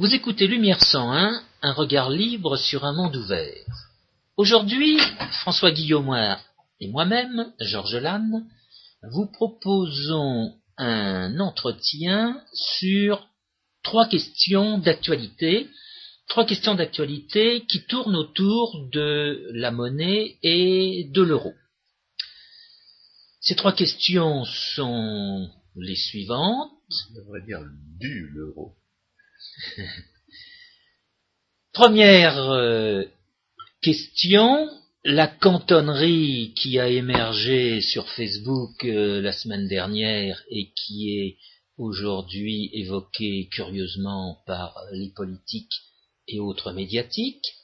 Vous écoutez Lumière 101, un regard libre sur un monde ouvert. Aujourd'hui, François Guillaume et moi-même, Georges Lannes, vous proposons un entretien sur trois questions d'actualité, trois questions d'actualité qui tournent autour de la monnaie et de l'euro. Ces trois questions sont les suivantes. On devrait dire du l'euro. Première euh, question, la cantonnerie qui a émergé sur Facebook euh, la semaine dernière et qui est aujourd'hui évoquée curieusement par les politiques et autres médiatiques.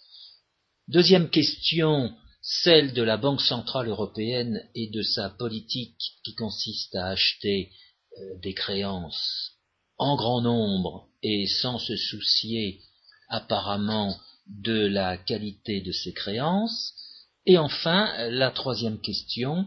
Deuxième question, celle de la Banque centrale européenne et de sa politique qui consiste à acheter euh, des créances en grand nombre et sans se soucier apparemment de la qualité de ces créances. Et enfin, la troisième question,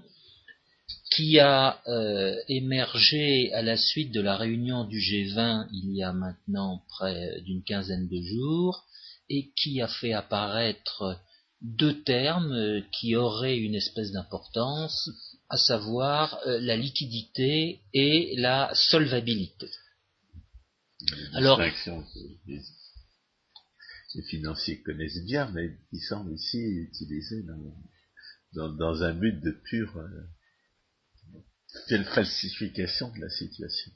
qui a euh, émergé à la suite de la réunion du G20 il y a maintenant près d'une quinzaine de jours, et qui a fait apparaître deux termes euh, qui auraient une espèce d'importance, à savoir euh, la liquidité et la solvabilité. Alors, les, les, financiers connaissent bien, mais qui semble ici utilisés dans, dans, un but de pure, euh, falsification de la situation.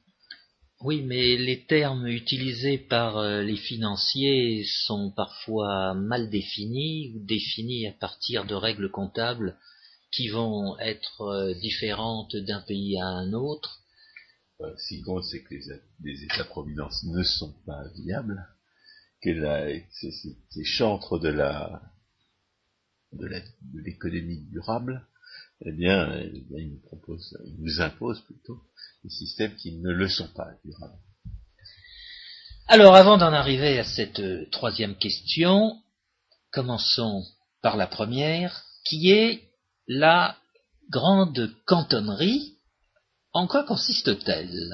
Oui, mais les termes utilisés par euh, les financiers sont parfois mal définis ou définis à partir de règles comptables qui vont être euh, différentes d'un pays à un autre euh, si gros, c'est que les, États-providence ne sont pas viables, que ces chantres de la de l'économie durable, eh bien, eh ils, nous proposent, ils nous imposent plutôt des systèmes qui ne le sont pas durables. Alors, avant d'en arriver à cette euh, troisième question, commençons par la première, qui est la grande cantonnerie en quoi consiste-t-elle?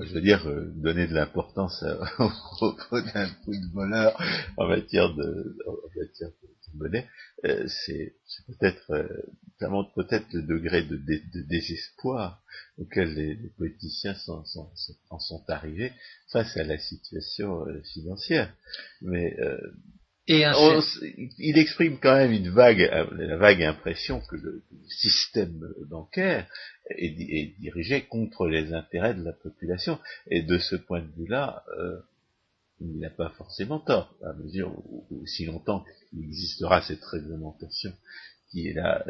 Je veux dire, euh, donner de l'importance au propos d'un footballeur en matière de, en matière de monnaie, euh, c'est peut-être, euh, ça montre peut-être le degré de, désespoir auquel les, politiciens en sont arrivés face à la situation financière. Mais il exprime quand même une vague, la vague impression que le, système bancaire est, dirigé contre les intérêts de la population. Et de ce point de vue-là, euh, il n'a pas forcément tort, à mesure où, aussi longtemps qu'il existera cette réglementation qui est là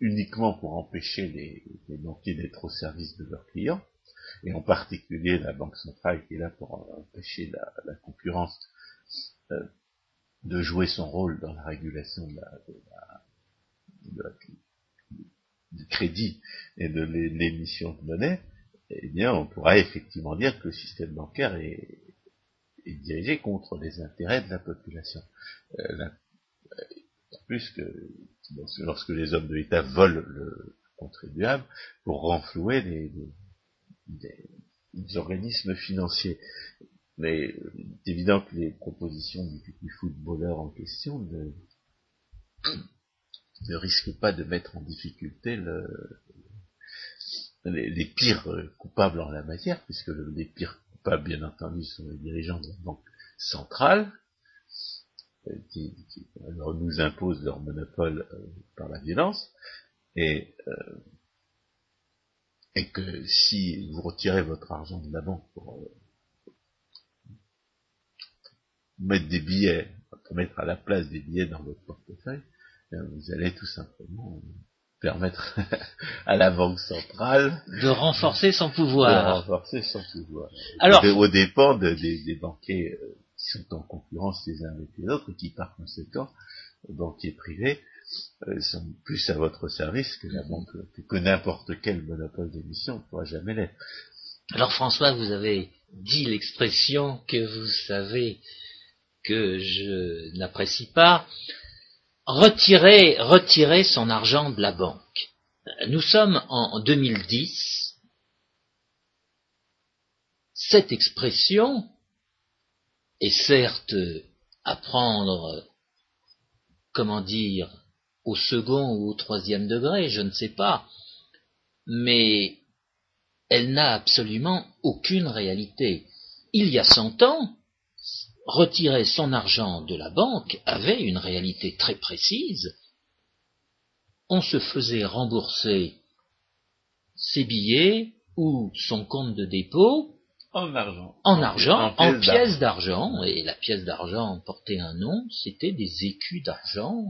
uniquement pour empêcher les, banquiers d'être au service de leurs clients, et en particulier la Banque centrale qui est là pour empêcher la, concurrence euh, de jouer son rôle dans la régulation de la, du crédit et de l'émission de monnaie, eh bien, on pourra effectivement dire que le système bancaire est, dirigé contre les intérêts de la population. Euh, plus que lorsque les hommes de l'État volent le contribuable pour renflouer les organismes financiers. Mais c'est évident que les propositions du, footballeur en question ne, ne, risquent pas de mettre en difficulté le, les, pires coupables en la matière, puisque les pires coupables, bien entendu, sont les dirigeants de la Banque centrale, euh, qui, nous imposent leur monopole euh, par la violence, et, euh, et que si vous retirez votre argent de la banque pour mettre des billets, pour mettre à la place des billets dans votre portefeuille, vous allez tout simplement permettre à la banque centrale de renforcer son pouvoir. De renforcer son pouvoir. Alors, au dépend des, banquiers euh, qui sont en concurrence les uns avec les autres et qui par conséquent, banquiers privés, euh, sont plus à votre service que la banque, que, n'importe quel monopole d'émission ne pourra jamais l'être. Alors François, vous avez dit l'expression que vous savez que je n'apprécie pas, retirer, retirer son argent de la banque. Nous sommes en 2010. cette expression est certes à prendre, comment dire, au second ou au troisième degré, je ne sais pas, mais elle n'a absolument aucune réalité. Il y a cent ans, retirer son argent de la banque avait une réalité très précise. On se faisait rembourser ses billets ou son compte de dépôt en argent. En argent, en, pièces d'argent, et la pièce d'argent portait un nom, c'était des écus d'argent.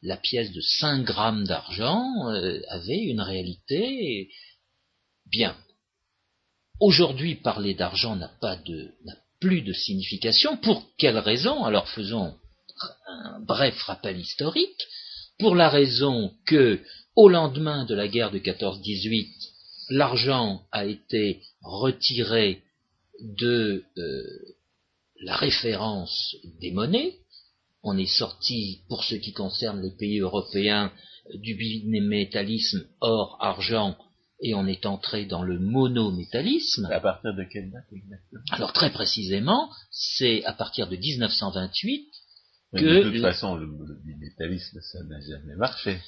La pièce de 5 grammes d'argent euh, avait une réalité. Bien. Aujourd'hui, parler d'argent n'a pas de, n'a plus de signification. Pour quelle raison? Alors faisons un bref rappel historique. Pour la raison que, au lendemain de la guerre de 14-18, l'argent a été retiré de euh, la référence des monnaies. On est sorti, pour ce qui concerne les pays européens, du bimétallisme or-argent et on est entré dans le monométallisme. À partir de quelle date exactement? Alors très précisément, c'est à partir de 1928 que... De toute façon, le, bimétallisme, ça n'a jamais marché.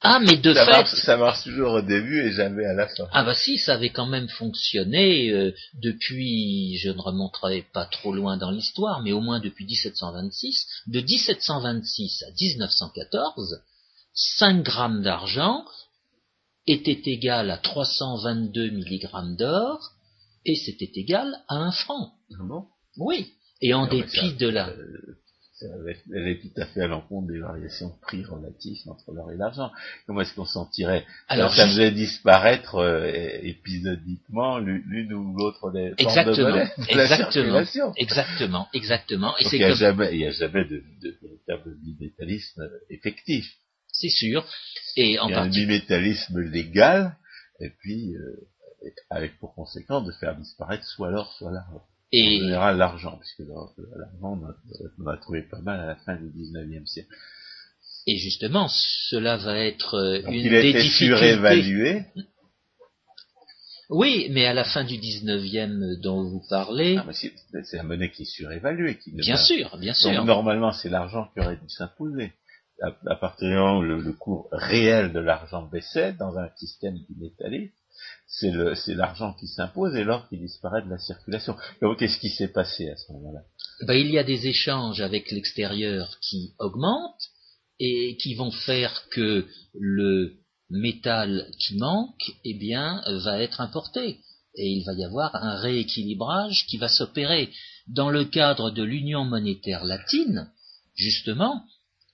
Ah, mais de ça fait... Marche, ça marche toujours au début et jamais à la fin. Ah bah si, ça avait quand même fonctionné euh, depuis, je ne remonterai pas trop loin dans l'histoire, mais au moins depuis 1726. De 1726 à 1914, 5 grammes d'argent était égal à 322 mg d'or, et c'était égal à un franc. Ah bon? Oui. Et en dépit de la... Elle est tout à fait à l'encontre des variations de prix relatifs entre l'or et l'argent. Comment est-ce qu'on s'en tirait Alors, ça faisait disparaître euh, épisodiquement l'une ou l'autre des exactement, de exactement, exactement, exactement. Et il n'y a, a jamais de, de véritable bimétallisme effectif. C'est sûr. Et en il y a un bimétallisme légal, et puis euh, avec pour conséquence de faire disparaître soit l'or, soit l'argent. Et... En général, l'argent, puisque l'argent, on va trouver pas mal à la fin du 19e siècle. Et justement, cela va être euh, une il a des été difficultés. surévalué. Oui, mais à la fin du 19e dont vous parlez. Ah, c'est la monnaie qui est surévaluée. Qui bien sûr, bien sûr. Donc, normalement, c'est l'argent qui aurait dû s'imposer. À, partir du moment où le, cours réel de l'argent baissait dans un système bimétallique, c'est l'argent qui s'impose et l'or qui disparaît de la circulation. Donc, qu'est-ce qui s'est passé à ce moment-là? Ben, Il y a des échanges avec l'extérieur qui augmentent et qui vont faire que le métal qui manque, eh bien, va être importé. Et il va y avoir un rééquilibrage qui va s'opérer. Dans le cadre de l'union monétaire latine, justement,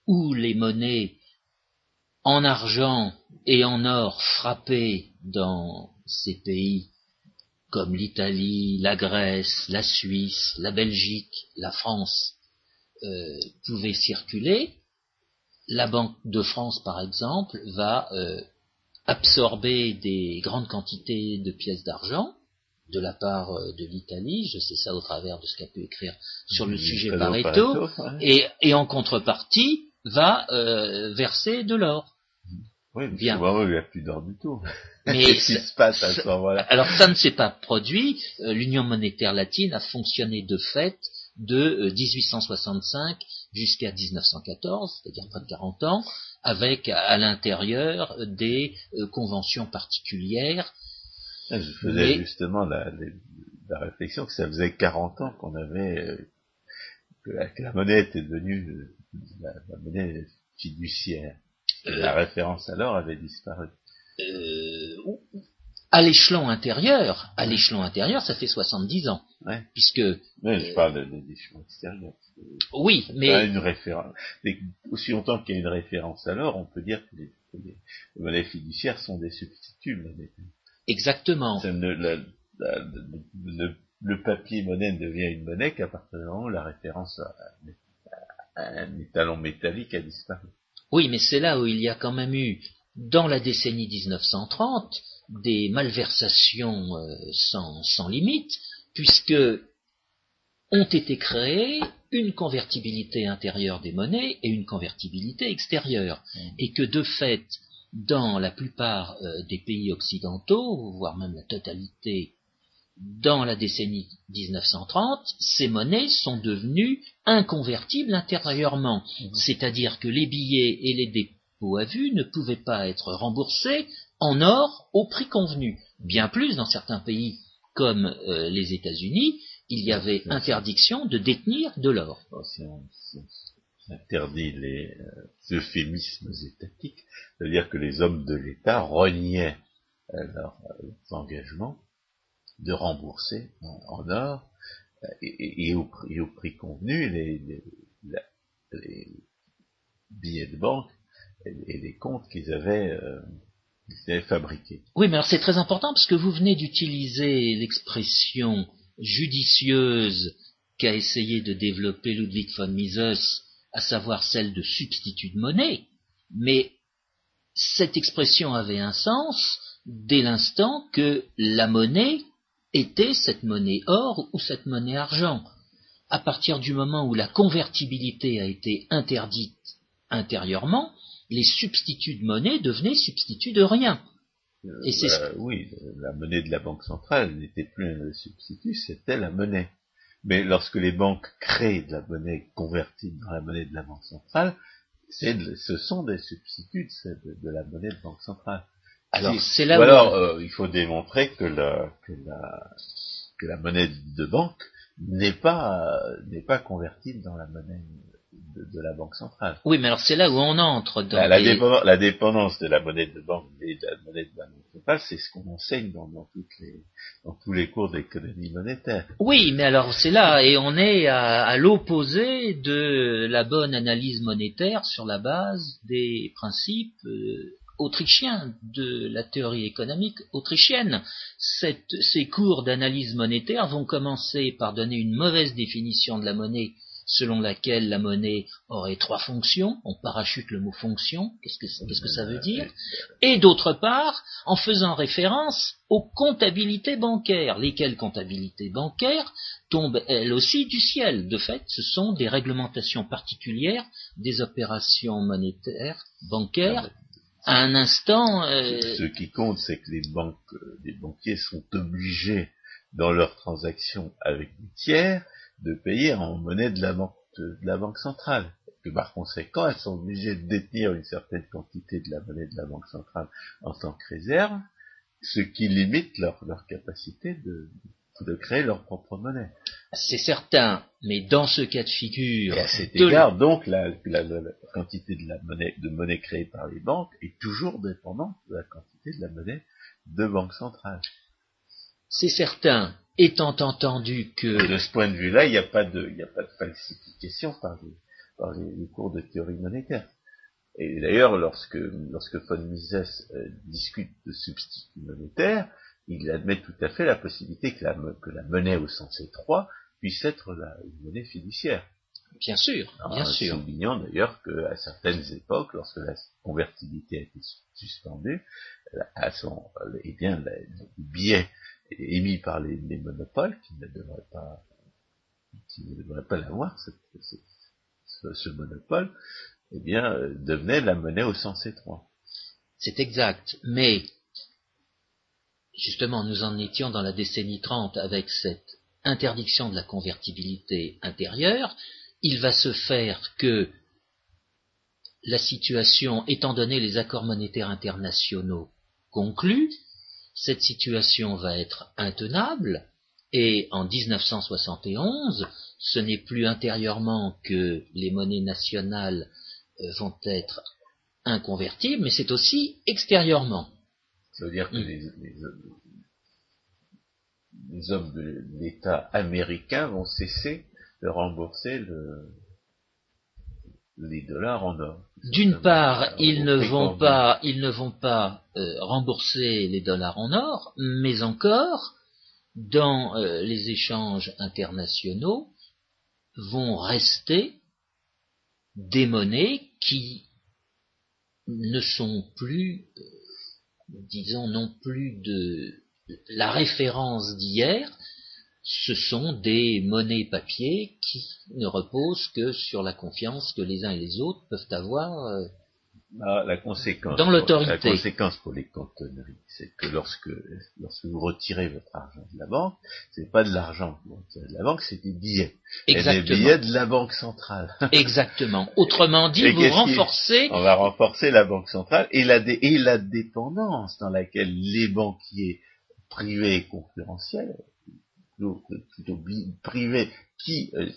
où les monnaies en argent et en or frappées dans ces pays comme l'Italie, la Grèce, la Suisse, la Belgique, la France euh, pouvaient circuler, la Banque de France, par exemple, va euh, absorber des grandes quantités de pièces d'argent de la part euh, de l'Italie, je sais ça au travers de ce qu'a pu écrire sur le sujet Pareto, et, et, en contrepartie va verser de l'or. Oui, bien. il n'y a plus d'or du tout. Mais Qu'est-ce qui se passe à ce moment-là? Alors ça ne s'est pas produit. Euh, L'Union monétaire latine a fonctionné de fait de 1865 euh, jusqu'à 1914, c'est-à-dire près de 40 ans, avec à l'intérieur des euh, conventions particulières. Ah, je faisais justement la, réflexion que ça faisait 40 ans qu'on avait que la, monnaie était devenue la monnaie fiduciaire. La référence alors avait disparu. Euh, à l'échelon intérieur, à l'échelon intérieur, ça fait 70 ans. Ouais. Puisque. Mais je parle de l'échelon extérieur. Oui, mais. Une référence. aussi longtemps qu'il y a une référence alors, on peut dire que les, monnaies fiduciaires sont des substituts. Exactement. le, papier monnaie ne devient une monnaie qu'à partir du moment où la référence à, à un étalon métallique a disparu. Oui, mais c'est là où il y a quand même eu, dans la décennie 1930, des malversations euh, sans, sans limite, puisque ont été créées une convertibilité intérieure des monnaies et une convertibilité extérieure, mmh. et que de fait, dans la plupart euh, des pays occidentaux, voire même la totalité dans la décennie 1930, ces monnaies sont devenues inconvertibles intérieurement, mmh. c'est-à-dire que les billets et les dépôts à vue ne pouvaient pas être remboursés en or au prix convenu. Bien plus, dans certains pays comme euh, les États-Unis, il y avait interdiction de détenir de l'or. On, interdit les euh, euphémismes étatiques, c'est-à-dire que les hommes de l'État reniaient euh, leurs engagements de rembourser en, or et, au, prix convenu les, billets de banque et, les comptes qu'ils avaient c'est fabriqué. Oui, mais alors c'est très important parce que vous venez d'utiliser l'expression judicieuse qu'a essayé de développer Ludwig von Mises, à savoir celle de substitut de monnaie, mais cette expression avait un sens dès l'instant que la monnaie était cette monnaie or ou cette monnaie argent. À partir du moment où la convertibilité a été interdite intérieurement, les substituts de monnaie devenaient substituts de rien. Euh, bah, oui, la monnaie de la banque centrale n'était plus un substitut, c'était la monnaie. Mais lorsque les banques créent de la monnaie convertie dans la monnaie de la banque centrale, ce sont des substituts de, la monnaie de banque centrale. Alors, c'est là où... alors euh, il faut démontrer que la, que la, que la monnaie de banque n'est pas, n'est pas convertible dans la monnaie de, la banque centrale. Oui, mais alors c'est là où on entre dans la, la, dépendance, de la monnaie de banque et de la monnaie de la banque centrale, c'est ce qu'on enseigne dans, toutes les, dans tous les cours d'économie monétaire. Oui, mais alors c'est là, et on est à, l'opposé de la bonne analyse monétaire sur la base des principes euh, autrichiens de la théorie économique autrichienne. ces cours d'analyse monétaire vont commencer par donner une mauvaise définition de la monnaie selon laquelle la monnaie aurait trois fonctions, on parachute le mot fonction, qu'est-ce que, ça veut dire, et d'autre part, en faisant référence aux comptabilités bancaires, lesquelles comptabilités bancaires tombent elles aussi du ciel. De fait, ce sont des réglementations particulières des opérations monétaires, bancaires, un instant. Euh, ce qui compte, c'est que les banques, euh, les banquiers sont obligés dans leurs transactions avec des tiers de payer en monnaie de la banque, banque centrale. Que par conséquent, elles sont obligées de détenir une certaine quantité de la monnaie de la banque centrale en tant que réserve, ce qui limite leur, leur capacité de créer leur propre monnaie. C'est certain, mais dans ce cas de figure... Et à cet égard, donc, la, la, la, quantité de la monnaie, de monnaie créée par les banques est toujours dépendante de la quantité de la monnaie de banque centrale. C'est certain, étant entendu que... De ce point de vue-là, il n'y a, pas de, il a pas de falsification par les, par les, cours de théorie monétaire. Et d'ailleurs, lorsque, lorsque von Mises euh, discute de substitut monétaire, il admet tout à fait la possibilité que la, que la monnaie au sens étroit puisse être la, une monnaie fiduciaire. Bien sûr, bien sûr. Soulignant d'ailleurs qu'à certaines époques, lorsque la convertibilité a été suspendue, à son, eh bien, les billets émis par les, monopoles, qui ne devraient pas, qui ne devraient pas l'avoir, ce, ce, monopole, eh bien, euh, devenait la monnaie au sens étroit. C'est exact, mais justement, nous en étions dans la décennie 30 avec cette interdiction de la convertibilité intérieure. Il va se faire que la situation, étant donné les accords monétaires internationaux conclus, cette situation va être intenable et en 1971, ce n'est plus intérieurement que les monnaies nationales euh, vont être inconvertibles, mais c'est aussi extérieurement. Ça veut dire que mm. les, hommes de l'État américain vont cesser de rembourser le, les dollars en or. D'une part, ils ne, vont pas, ils ne vont pas euh, rembourser les dollars en or, mais encore, dans euh, les échanges internationaux, vont rester des monnaies qui ne sont plus, euh, disons, non plus de la référence d'hier, ce sont des monnaies papier qui ne reposent que sur la confiance que les uns et les autres peuvent avoir euh, Bah, la conséquence, dans l'autorité. La conséquence pour les cantonneries, c'est que lorsque, lorsque vous retirez votre argent de la banque, c'est pas de l'argent de la banque, c'est des billets. Exactement. Et des billets de la banque centrale. Exactement. Autrement dit, Et vous renforcez. On va renforcer la banque centrale et la, dé- et la dépendance dans laquelle les banquiers privés et concurrentiels, plutôt, plutôt bi- privés, qui euh,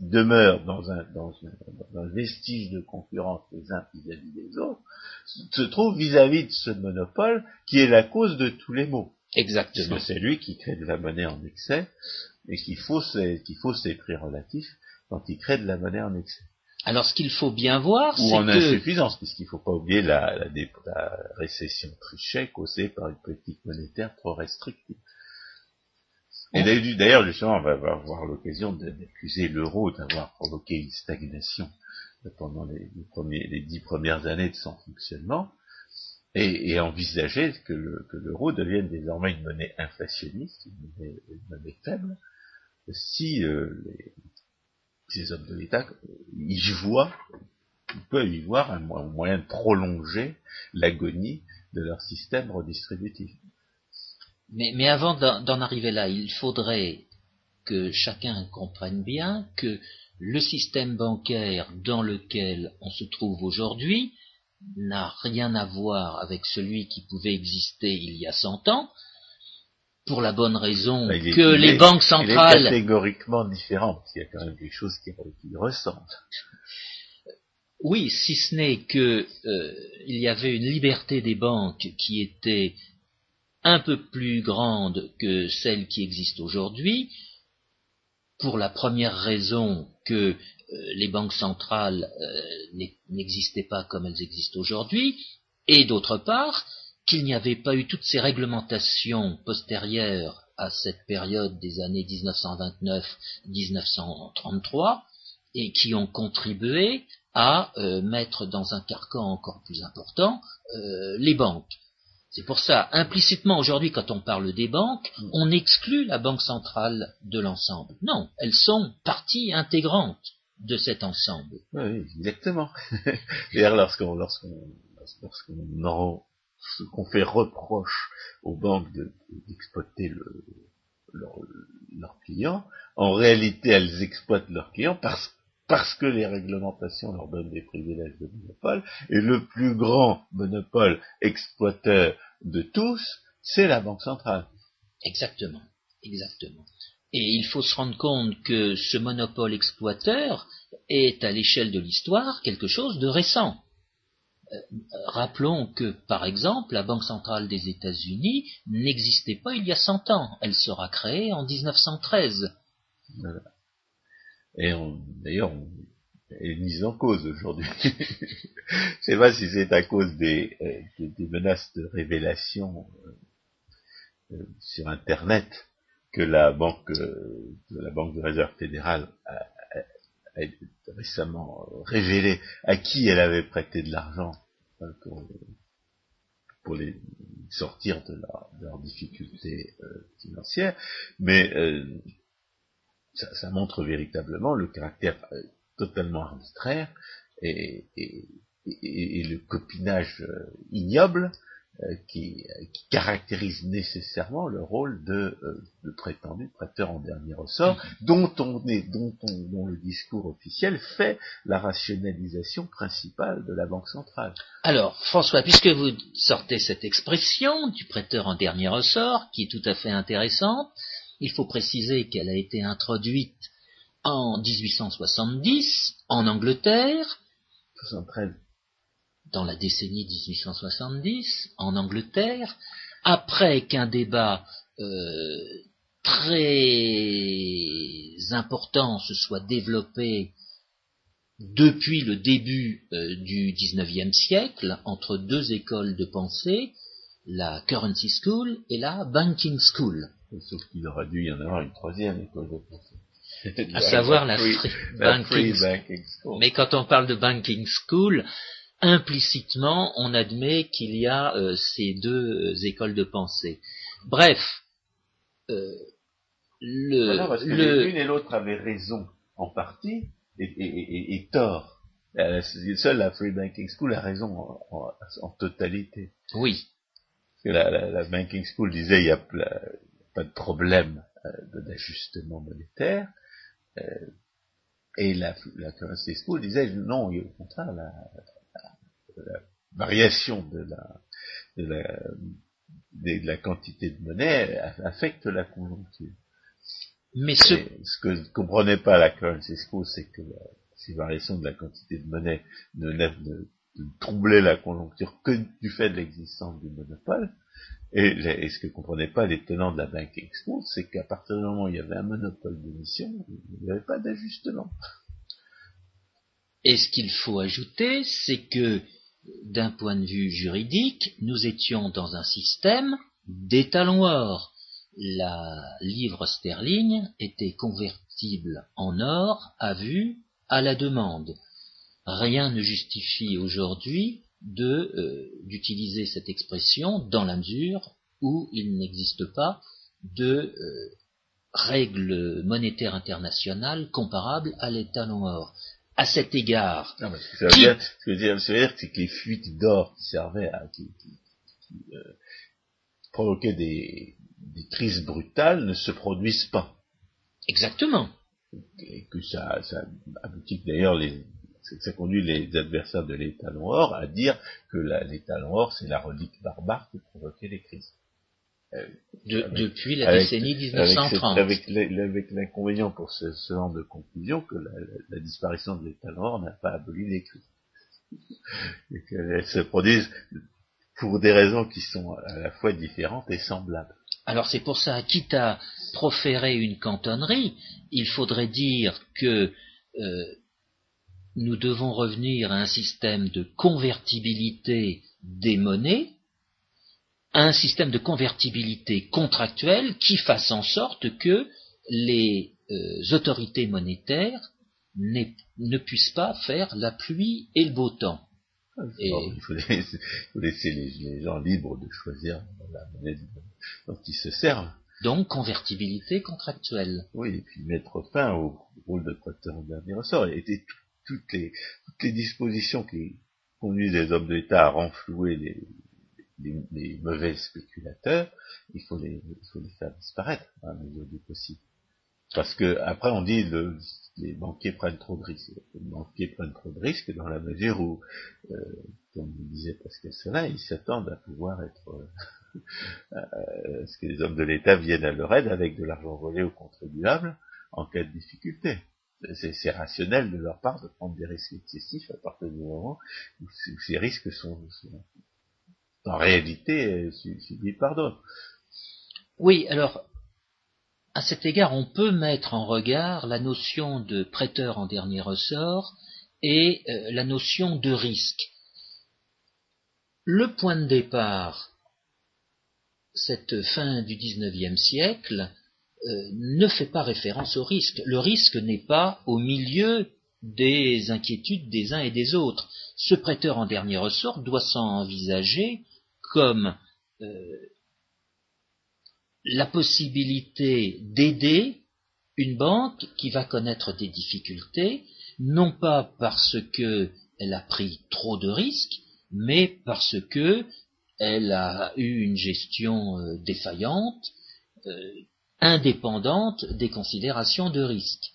demeurent dans un, dans, un, dans un vestige de concurrence les uns vis-à-vis des autres, se trouvent vis-à-vis de ce monopole qui est la cause de tous les maux. Exactement. C'est lui qui crée de la monnaie en excès et qui fausse, qui fausse ses prix relatifs quand il crée de la monnaie en excès Alors, ce qu'il faut bien voir, ou c'est en que insuffisance, puisqu'il ne faut pas oublier la, la, la récession trichet causée par une politique monétaire trop restrictive. Et d'ailleurs, justement, on va avoir l'occasion d'accuser l'euro d'avoir provoqué une stagnation pendant les, les premiers, les dix premières années de son fonctionnement, et, et envisager que le- que l'euro devienne désormais une monnaie inflationniste, une monnaie, une monnaie faible, si euh, les, ces hommes de l'État y voient ils peuvent y voir un, mo- un moyen de prolonger l'agonie de leur système redistributif. Mais, mais avant d'en d'en arriver là, il faudrait que chacun comprenne bien que le système bancaire dans lequel on se trouve aujourd'hui n'a rien à voir avec celui qui pouvait exister il y a 100 ans, pour la bonne raison Bah, est- que les est- banques Il est centrales catégoriquement différent, parce qu'il y a quand même des choses qui, qui ressemblent. Oui, si ce n'est que euh, il y avait une liberté des banques qui était un peu plus grande que celle qui existe aujourd'hui, pour la première raison que euh, les banques centrales euh, n'e- n'existaient pas comme elles existent aujourd'hui, et d'autre part qu'il n'y avait pas eu toutes ces réglementations postérieures à cette période des années 1929-1933 et qui ont contribué à euh, mettre dans un carcan encore plus important euh, les banques. C'est pour ça, implicitement aujourd'hui, quand on parle des banques, on exclut la banque centrale de l'ensemble. Non, elles sont partie intégrante de cet ensemble. Oui, oui, exactement. D'ailleurs, lorsqu'on lorsqu'on lorsqu'on en- qu'on fait reproche aux banques de- d'exploiter le, leur- leurs clients, en réalité, elles exploitent leurs clients parce parce que les réglementations leur donnent des privilèges de monopole, et le plus grand monopole exploiteur de tous, c'est la Banque centrale. Exactement, exactement. Et il faut se rendre compte que ce monopole exploiteur est à l'échelle de l'histoire quelque chose de récent. Euh, rappelons que, par exemple, la Banque centrale des États-Unis n'existait pas il y a 100 ans. Elle sera créée en 1913. Et on- d'ailleurs, on est mise en cause aujourd'hui. Je sais pas si c'est à cause des, euh, menaces de révélation euh, euh, sur Internet que la banque, euh, que la banque de réserve fédérale a récemment révélé à qui elle avait prêté de l'argent hein, pour, les sortir de, leur- de leurs difficultés euh, financières, mais euh, ça, montre véritablement le caractère euh, totalement arbitraire et, le copinage euh, ignoble euh, qui, euh, qui caractérise nécessairement le rôle de, euh, de prétendu prêteur en dernier ressort, dont on est, dont, on, dont le discours officiel fait la rationalisation principale de la Banque centrale. Alors, François, puisque vous sortez cette expression du prêteur en dernier ressort, qui est tout à fait intéressante, il faut préciser qu'elle a été introduite en 1870 en Angleterre, 73. Dans la décennie 1870 en Angleterre, après qu'un débat euh, très important se soit développé depuis le début euh, du XIXe siècle entre deux écoles de pensée, la Currency School et la Banking School, Sauf qu'il aurait dû y en avoir une troisième école de pensée. à savoir la Free- Free la Free. Banking School. Mais quand on parle de banking school, implicitement, on admet qu'il y a euh, ces deux euh, écoles de pensée. Bref, euh, le, Voilà, parce que le- l'une et l'autre avaient raison en partie et, et- et- et tort seule la Free Banking School a raison en, totalité. Oui. la, la, Banking School disait il n'y a pas de problème euh, d'ajustement monétaire. Euh, et la, la Currency School disait non, au contraire, la, la, variation de la, de la, de la quantité de monnaie affecte la conjoncture. Mais ce... ce que ne comprenait pas la Currency School, c'est que ces variations de la quantité de monnaie ne, ne, troublaient la conjoncture que du fait de l'existence du monopole. Et, ce que ne comprenaient pas les tenants de la banking school, c'est qu'à partir du moment où il y avait un monopole d'émission, il n'y avait pas d'ajustement. Et ce qu'il faut ajouter, c'est que d'un point de vue juridique, nous étions dans un système d'étalons or. La livre sterling était convertible en or à vue à la demande. Rien ne justifie aujourd'hui euh, d'utiliser cette expression dans la mesure où il n'existe pas de euh, règles monétaires internationales comparables à l'étalon or à cet égard. Non, mais ce que ça veut dire, c'est que les fuites d'or qui servaient à, qui, euh, provoquaient des, crises brutales ne se produisent pas. Exactement. Et que ça, ça aboutit d'ailleurs les, ça conduit les adversaires de l'étalon or à dire que l'étalon or c'est la relique barbare qui provoquait les crises. Euh, depuis la décennie 1930. Avec, l'inconvénient pour ce, genre de conclusion que la, disparition de l'état noir n'a pas aboli les crises. Et qu'elles se produisent pour des raisons qui sont à la fois différentes et semblables. Alors c'est pour ça, quitte à proférer une cantonnerie, il faudrait dire que euh, nous devons revenir à un système de convertibilité des monnaies un système de convertibilité contractuelle qui fasse en sorte que les euh, autorités monétaires ne puissent pas faire la pluie et le beau temps. Ah, il faut laisser, les, gens libres de choisir la monnaie dont ils se servent. Donc, convertibilité contractuelle. Oui, et puis mettre fin au rôle de prêteur en dernier ressort. Et, toutes, les, toutes les dispositions qui conduisent les hommes d'État à renflouer les, les, mauvais spéculateurs, il faut les, faut les faire disparaître à mesure du possible. Parce que après on dit le, les banquiers prennent trop de risques. Les banquiers prennent trop de risques dans la mesure où, euh, comme disait Pascal cela, ils s'attendent à pouvoir être euh, ce que les hommes de l'État viennent à leur aide avec de l'argent volé aux contribuables en cas de difficulté. C'est rationnel de leur part de prendre des risques excessifs à partir du moment où, ces risques sont, en réalité subi pardon. Oui, alors, à cet égard, on peut mettre en regard la notion de prêteur en dernier ressort et euh, la notion de risque. Le point de départ, cette fin du XIXe siècle, euh, ne fait pas référence au risque. Le risque n'est pas au milieu des inquiétudes des uns et des autres. Ce prêteur en dernier ressort doit s'envisager comme euh, la possibilité d'aider une banque qui va connaître des difficultés, non pas parce qu'elle a pris trop de risques, mais parce qu'elle a eu une gestion euh, défaillante, euh, indépendante des considérations de risque.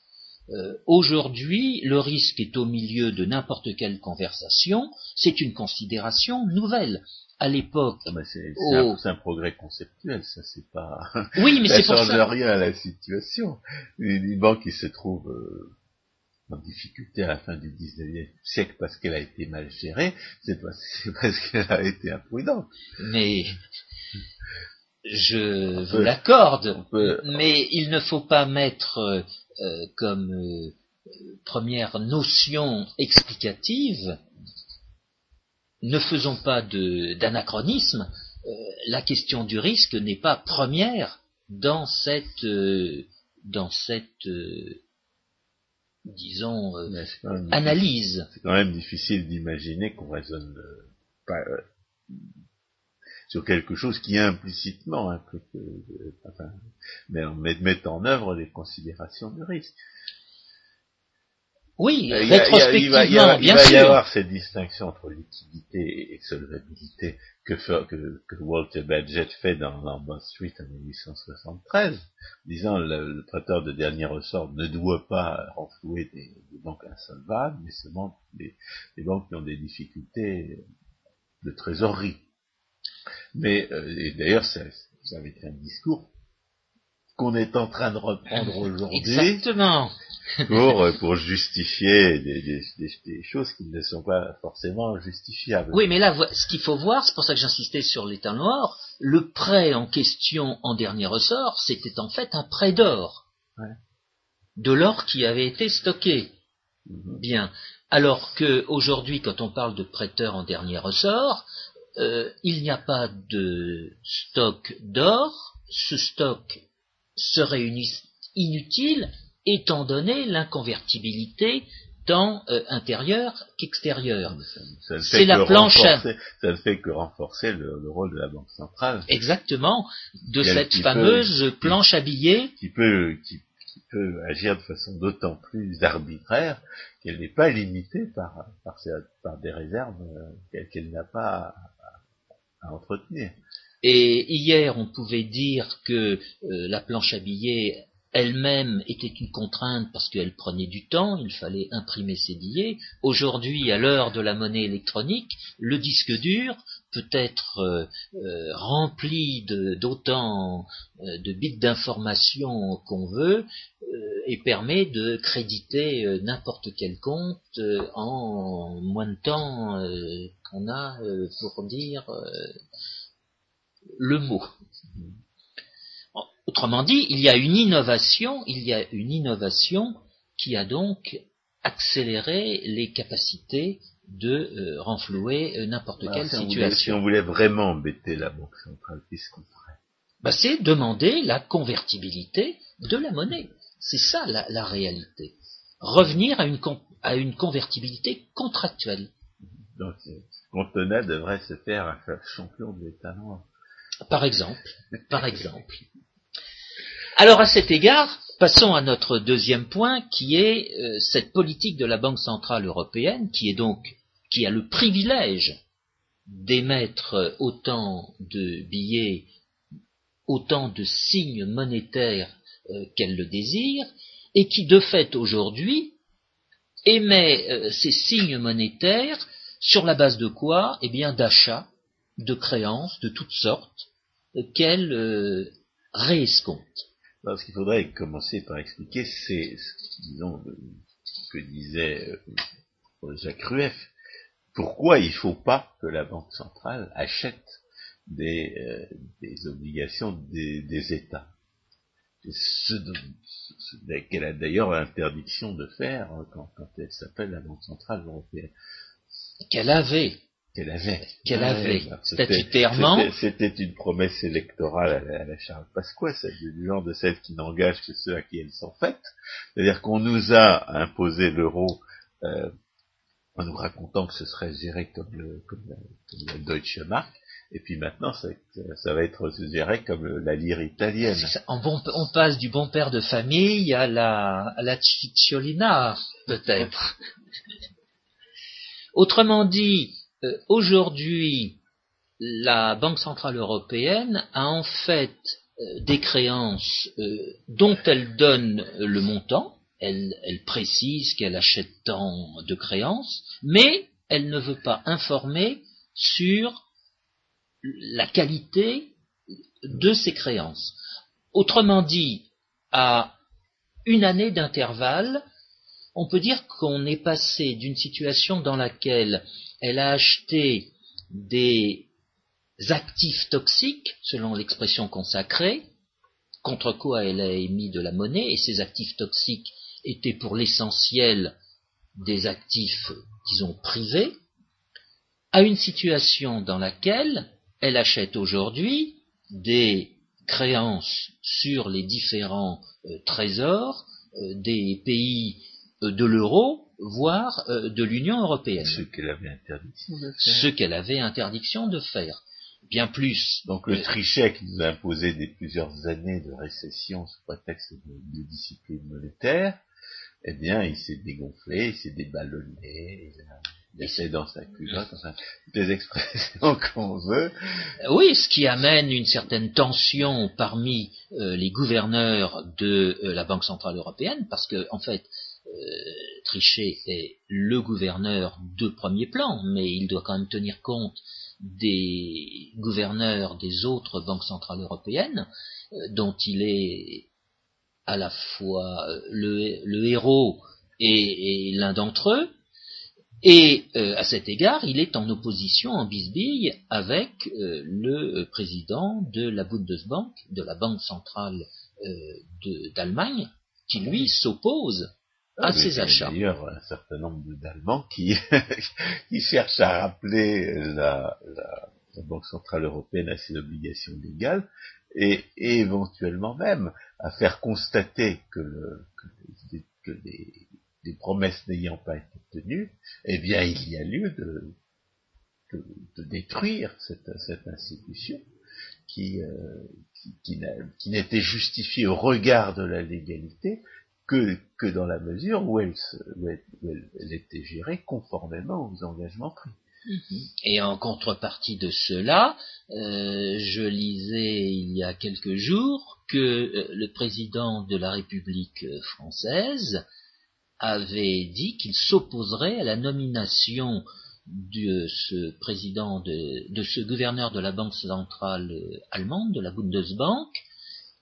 Aujourd'hui, le risque est au milieu de n'importe quelle conversation, c'est une considération nouvelle à l'époque. Ah, c'est un, progrès conceptuel, ça c'est pas. Oui, mais c'est pour ça. change rien à la situation. Une, banque qui se trouve euh, en difficulté à la fin du 19e siècle parce qu'elle a été mal gérée, c'est parce qu'elle a été imprudente. Mais je vous l'accorde. Mais il ne faut pas mettre euh, comme euh, première notion explicative ne faisons pas d'anachronisme, euh, la question du risque n'est pas première dans cette, euh, dans cette euh, disons, analyse. C'est quand même difficile d'imaginer qu'on raisonne sur quelque chose qui implicitement implique, enfin, met, met en œuvre les considérations de risque. Oui, Euh, il y a- rétrospectivement, il va, il va y avoir cette distinction entre liquidité et solvabilité que, fait- que, que Walter Badgett fait dans, Bond Street en 1873, disant le, le prêteur de dernier ressort ne doit pas renflouer des, des banques insolvables, mais seulement des, des banques qui ont des difficultés de trésorerie. Mais euh, et d'ailleurs, ça, ça avait été un discours qu'on est en train de reprendre aujourd'hui Exactement. pour, euh, pour justifier des, des, des, des choses qui ne sont pas forcément justifiables. Oui, mais là, ce qu'il faut voir, c'est pour ça que j'insistais sur l'état noir, le prêt en question en dernier ressort, c'était en fait un prêt d'or. Ouais. De l'or qui avait été stocké. Mhm. Bien. Alors que aujourd'hui, quand on parle de prêteur en dernier ressort, euh, il n'y a pas de stock d'or. Ce stock serait inutile étant donné l'inconvertibilité tant euh, intérieure qu'extérieure. C'est la que planche à- Ça ne fait que renforcer le, le rôle de la Banque centrale, Exactement, de cette fameuse planche à billets. qui peut, qui peut agir de façon d'autant plus arbitraire qu'elle n'est pas limitée par, par, des réserves euh, qu'elle n'a pas à, à entretenir. Et hier, on pouvait dire que euh, la planche à billets elle-même était une contrainte parce qu'elle prenait du temps, il fallait imprimer ses billets. Aujourd'hui, à l'heure de la monnaie électronique, le disque dur peut être euh, euh, rempli de- d'autant euh, de bits d'information qu'on veut et permet de créditer n'importe quel compte en moins de temps qu'on a pour dire le mot. Autrement dit, il y a une innovation, il y a une innovation qui a donc accéléré les capacités de euh, renflouer euh, n'importe Alors, quelle si, on voulait, si situation. on voulait vraiment embêter la Banque centrale, qu'est-ce qu'on ferait? Bah, c'est demander la convertibilité de la monnaie. C'est ça la, la réalité. Revenir à une, à une convertibilité contractuelle. Donc, euh, Contenat devrait se faire un champion de l'État noir. Par exemple. Par exemple. Alors à cet égard, passons à notre deuxième point, qui est euh, cette politique de la Banque centrale européenne, qui est donc qui a le privilège d'émettre autant de billets, autant de signes monétaires euh, qu'elle le désire, et qui de fait aujourd'hui émet euh, ces signes monétaires sur la base de quoi Eh bien d'achats, de créances de toutes sortes euh, qu'elle réescompte. Alors, ce qu'il faudrait commencer par expliquer, c'est, disons, ce que disait Jacques Rueff. Pourquoi il ne faut pas que la Banque centrale achète des, euh, des obligations des, des États C'est ce, ce qu'elle a d'ailleurs l'interdiction de faire euh, quand, quand elle s'appelle la Banque centrale européenne. Qu'elle avait, Qu'elle avait. qu'elle avait bah, c'était- statutairement, C'était une promesse électorale à la, à la Charles Pasqua, c'est du genre de celle qui n'engage que ceux à qui elles sont faites. C'est-à-dire qu'on nous a imposé l'euro euh, en nous racontant que ce serait géré comme, le, comme, la, comme la Deutsche Mark, et puis maintenant ça, ça va être géré comme le- la lire italienne. en bon- on passe du bon père de famille à la, à la cicciolina, peut-être. Autrement dit, euh, aujourd'hui, la Banque Centrale Européenne a en fait euh, des créances euh, dont elle donne le montant, elle, précise qu'elle achète tant de créances, mais elle ne veut pas informer sur la qualité de ces créances. Autrement dit, à une année d'intervalle, on peut dire qu'on est passé d'une situation dans laquelle elle a acheté des actifs toxiques, selon l'expression consacrée, contre quoi elle a émis de la monnaie, et ces actifs toxiques étaient pour l'essentiel des actifs, disons, privés, à une situation dans laquelle elle achète aujourd'hui des créances sur les différents euh, trésors euh, des pays euh, de l'euro, voire de l'Union européenne, Ce qu'elle avait interdiction de faire. ce qu'elle avait interdiction de faire. Bien plus. Donc le trichet qui nous a imposé des plusieurs années de récession sous prétexte de, de discipline monétaire, eh bien, il s'est dégonflé, il s'est déballonné, il essaie dans sa culotte, enfin, les expressions qu'on veut. Oui, ce qui amène une certaine tension parmi euh, les gouverneurs de euh, la Banque Centrale Européenne, parce que, en fait, euh, Trichet est le gouverneur de premier plan, mais il doit quand même tenir compte des gouverneurs des autres banques centrales européennes, dont il est à la fois le, héros et, l'un d'entre eux, et euh, à cet égard, il est en opposition, en bisbille, avec euh, le président de la Bundesbank, de la Banque centrale euh, d'Allemagne, qui lui s'oppose à ces achats. D'ailleurs, un certain nombre d'Allemands qui, qui cherchent à rappeler la, la Banque centrale européenne à ses obligations légales, et, éventuellement même à faire constater que, que, les, promesses n'ayant pas été tenues, eh bien il y a lieu de, détruire cette, institution qui, euh, qui, n'était justifiée au regard de la légalité que, que dans la mesure où elle, où elle était gérée conformément aux engagements pris. Mhm. Et en contrepartie de cela, euh, je lisais il y a quelques jours que euh, le président de la République française avait dit qu'il s'opposerait à la nomination de ce président, de, ce gouverneur de la Banque centrale allemande, de la Bundesbank,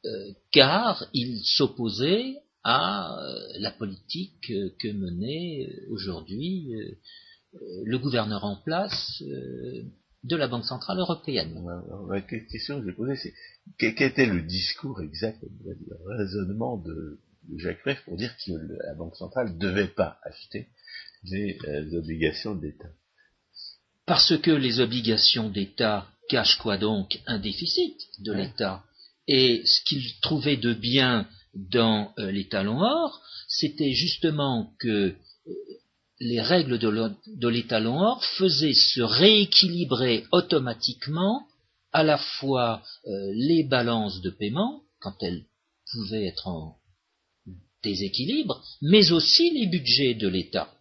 euh, car il s'opposait à la politique que menait aujourd'hui le gouverneur en place euh, de la Banque Centrale Européenne. La question que je posais, c'est quel était le discours exact, le raisonnement de, Jacques Rueff pour dire que la Banque Centrale ne devait pas acheter des euh, obligations d'État Parce que les obligations d'État cachent quoi donc? Un déficit de l'État. Et ce qu'il trouvait de bien dans euh, les talons or, c'était justement que les règles de l'étalon or faisaient se rééquilibrer automatiquement à la fois euh, les balances de paiement, quand elles pouvaient être en déséquilibre, mais aussi les budgets de l'État.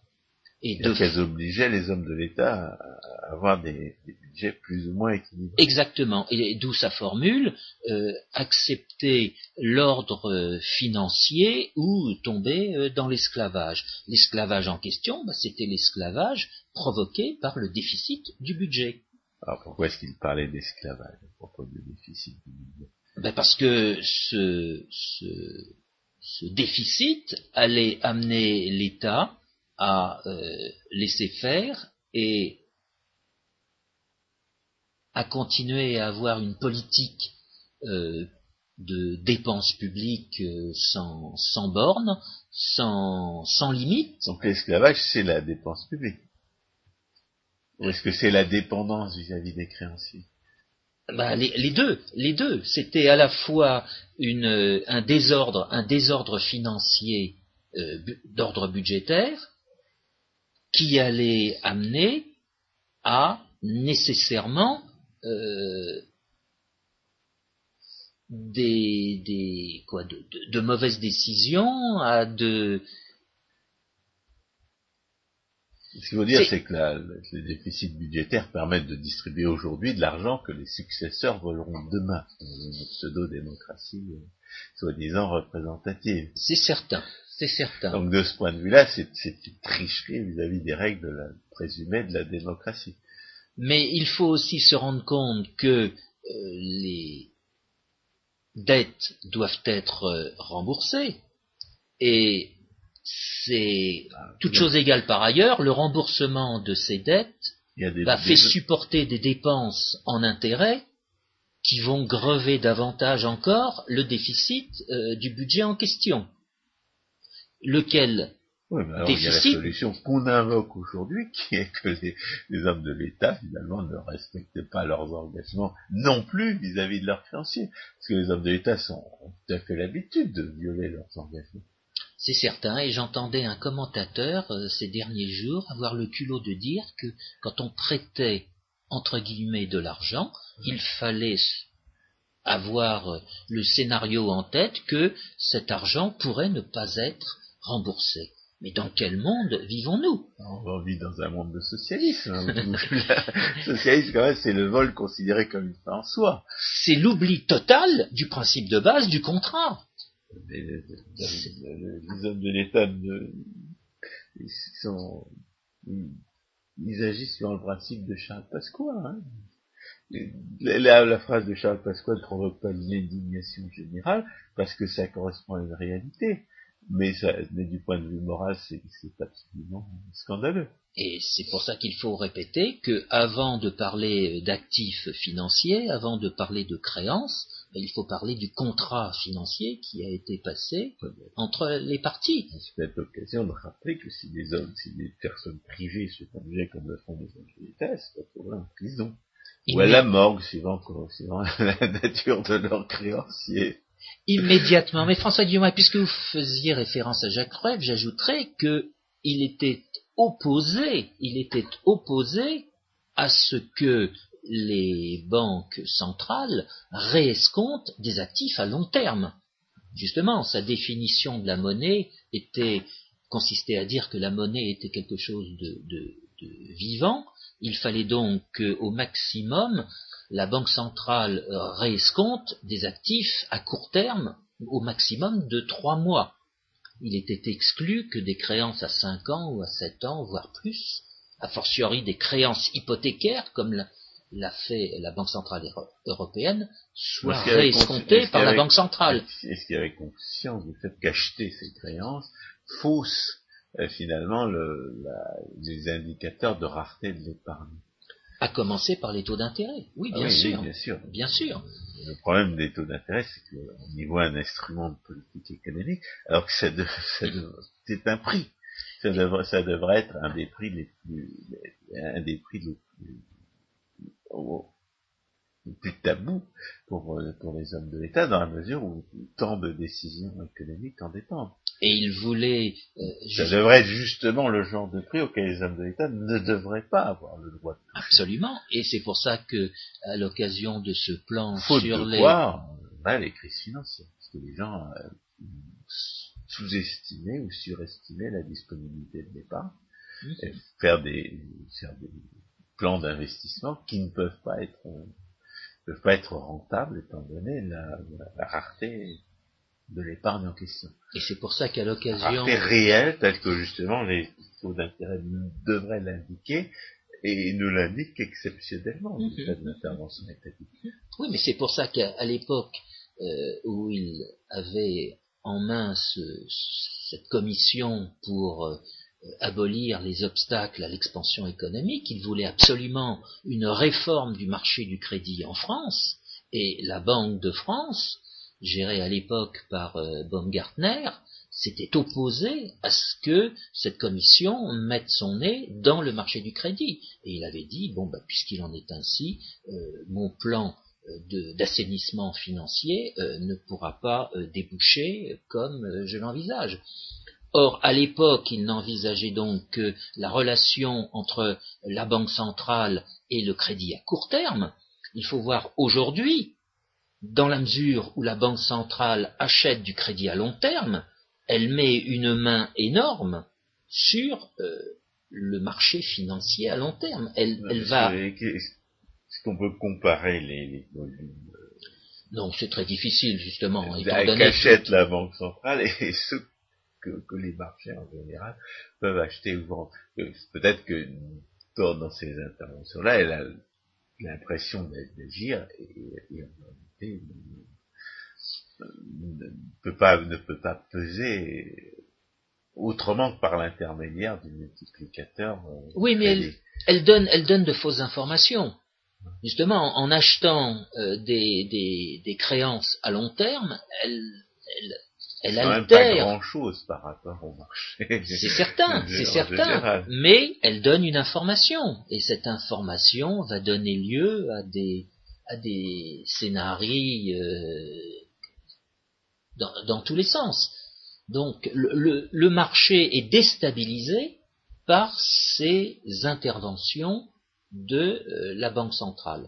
Et donc elles obligeaient les hommes de l'État à avoir des, budgets plus ou moins équilibrés. Exactement. Et d'où sa formule euh, accepter l'ordre euh, financier ou tomber euh, dans l'esclavage. L'esclavage en question, bah, c'était l'esclavage provoqué par le déficit du budget. Alors pourquoi est-ce qu'il parlait d'esclavage à propos du déficit du budget? Ben Parce que ce, ce déficit allait amener l'État à euh, laisser faire et à continuer à avoir une politique euh, de dépenses publiques euh, sans, sans bornes, sans, sans limite. Donc l'esclavage, c'est la dépense publique. Ou est-ce que c'est la dépendance vis-à-vis des créanciers? Bah, les, deux, les deux. C'était à la fois une, un désordre, un désordre financier d'ordre budgétaire, qui allait amener à nécessairement euh, des, des quoi, de, de, mauvaises décisions, à de ce qu'il faut dire, c'est que, les déficits budgétaires permettent de distribuer aujourd'hui de l'argent que les successeurs voleront demain dans une pseudo-démocratie euh, soi-disant représentative. C'est certain. C'est certain. Donc de ce point de vue-là, c'est une tricherie vis-à-vis des règles de la, présumées de la démocratie. Mais il faut aussi se rendre compte que euh, les dettes doivent être euh, remboursées et c'est toute chose égale par ailleurs, le remboursement de ces dettes va faire supporter des dépenses en intérêt qui vont grever davantage encore le déficit euh, du budget en question lequel oui, mais alors il y a la solution qu'on invoque aujourd'hui, qui est que les, hommes de l'État, finalement, ne respectent pas leurs engagements non plus vis-à-vis de leurs créanciers. Parce que les hommes de l'État ont tout à fait l'habitude de violer leurs engagements. C'est certain, et j'entendais un commentateur euh, ces derniers jours avoir le culot de dire que quand on prêtait, entre guillemets, de l'argent, il fallait avoir euh, le scénario en tête que cet argent pourrait ne pas être remboursé. Mais dans quel monde vivons-nous? On vit dans un monde de socialisme. Le socialisme, quand même, c'est le vol considéré comme une fin en soi. C'est l'oubli total du principe de base du contrat. Les, hommes de l'État, ils, sont, ils, agissent sur le principe de Charles Pasqua. Hein. La, la, phrase de Charles Pasqua ne provoque pas l'indignation générale parce que ça correspond à une réalité. Mais, ça, mais du point de vue moral, c'est absolument scandaleux. Et c'est pour ça qu'il faut répéter que avant de parler d'actifs financiers, avant de parler de créances, ben, il faut parler du contrat financier qui a été passé entre les parties. C'est peut-être l'occasion de rappeler que si des hommes, si des personnes privées se conduisaient comme le font des hommes de l'État, c'est pour en prison. Ou à la morgue, suivant, suivant la nature de leurs créanciers immédiatement. Mais François Guillaume, puisque vous faisiez référence à Jacques Rueff, j'ajouterais qu'il était opposé, il était opposé à ce que les banques centrales réescomptent des actifs à long terme. Justement, sa définition de la monnaie était consistait à dire que la monnaie était quelque chose de, de vivant. Il fallait donc au maximum la Banque centrale euh, réescompte des actifs à court terme au maximum de trois mois. Il était exclu que des créances à cinq ans ou à sept ans, voire plus, a fortiori des créances hypothécaires, comme l'a fait la Banque centrale européenne, soient réescomptées par la Banque centrale. Est-ce qu'il y avait conscience du fait qu'acheter ces créances fausse euh, finalement les indicateurs de rareté de l'épargne? À commencer par les taux d'intérêt. Oui, ah bien, sûr, bien sûr. Bien sûr. Le problème des taux d'intérêt, c'est qu'on y voit un instrument de politique économique, alors que c'est un prix. Ça devrait, ça devrait être un des prix les plus, un des prix les plus, plus tabou pour, euh, pour les hommes de l'État, dans la mesure où tant de décisions économiques en dépendent. Et il voulait... Euh, Ça devrait être justement le genre de prix auquel les hommes de l'État ne devraient pas avoir le droit de Absolument. Et c'est pour ça que, à l'occasion de ce plan sur de les... Voir, bah, les crises financières. Parce que les gens euh, sous-estimaient ou surestimaient la disponibilité de l'épargne. et faire des, faire des plans d'investissement qui ne peuvent pas être ne peuvent pas être rentables étant donné la, rareté de l'épargne en question. Et c'est pour ça qu'à l'occasion... Rareté réelle, telle que justement les taux d'intérêt devraient l'indiquer, et ne l'indiquent qu'exceptionnellement mm -hmm. l'intervention étatique. Oui, mais c'est pour ça qu'à l'époque euh, où il avait en main cette commission pour euh, abolir les obstacles à l'expansion économique, il voulait absolument une réforme du marché du crédit en France, et la Banque de France, gérée à l'époque par euh, Baumgartner, s'était opposée à ce que cette commission mette son nez dans le marché du crédit. Et il avait dit, bon, bah, puisqu'il en est ainsi, euh, mon plan d'assainissement financier ne pourra pas déboucher comme je l'envisage. Or, à l'époque, il n'envisageait donc que la relation entre la Banque centrale et le crédit à court terme. Il faut voir aujourd'hui, dans la mesure où la Banque centrale achète du crédit à long terme, elle met une main énorme sur euh, le marché financier à long terme. Elle, va. Est-ce qu'on peut comparer les, volumes Non, c'est très difficile justement. Qu'achète la Banque centrale et ce que, les marchés en général peuvent acheter ou vendre. Peut-être que dans ces interventions-là, elle a l'impression d'agir et, en réalité ne peut pas ne peut pas peser autrement que par l'intermédiaire du multiplicateur. Euh, oui, mais elle, donne elle donne de fausses informations. Justement, en, achetant euh, des, des, créances à long terme, elle, elle elle altère. pas grand chose par rapport au marché. C'est certain, c'est certain. Mais elle donne une information. Et cette information va donner lieu à des, à des scénarios euh, dans, tous les sens. Donc le, le, marché est déstabilisé par ces interventions de euh, la Banque centrale.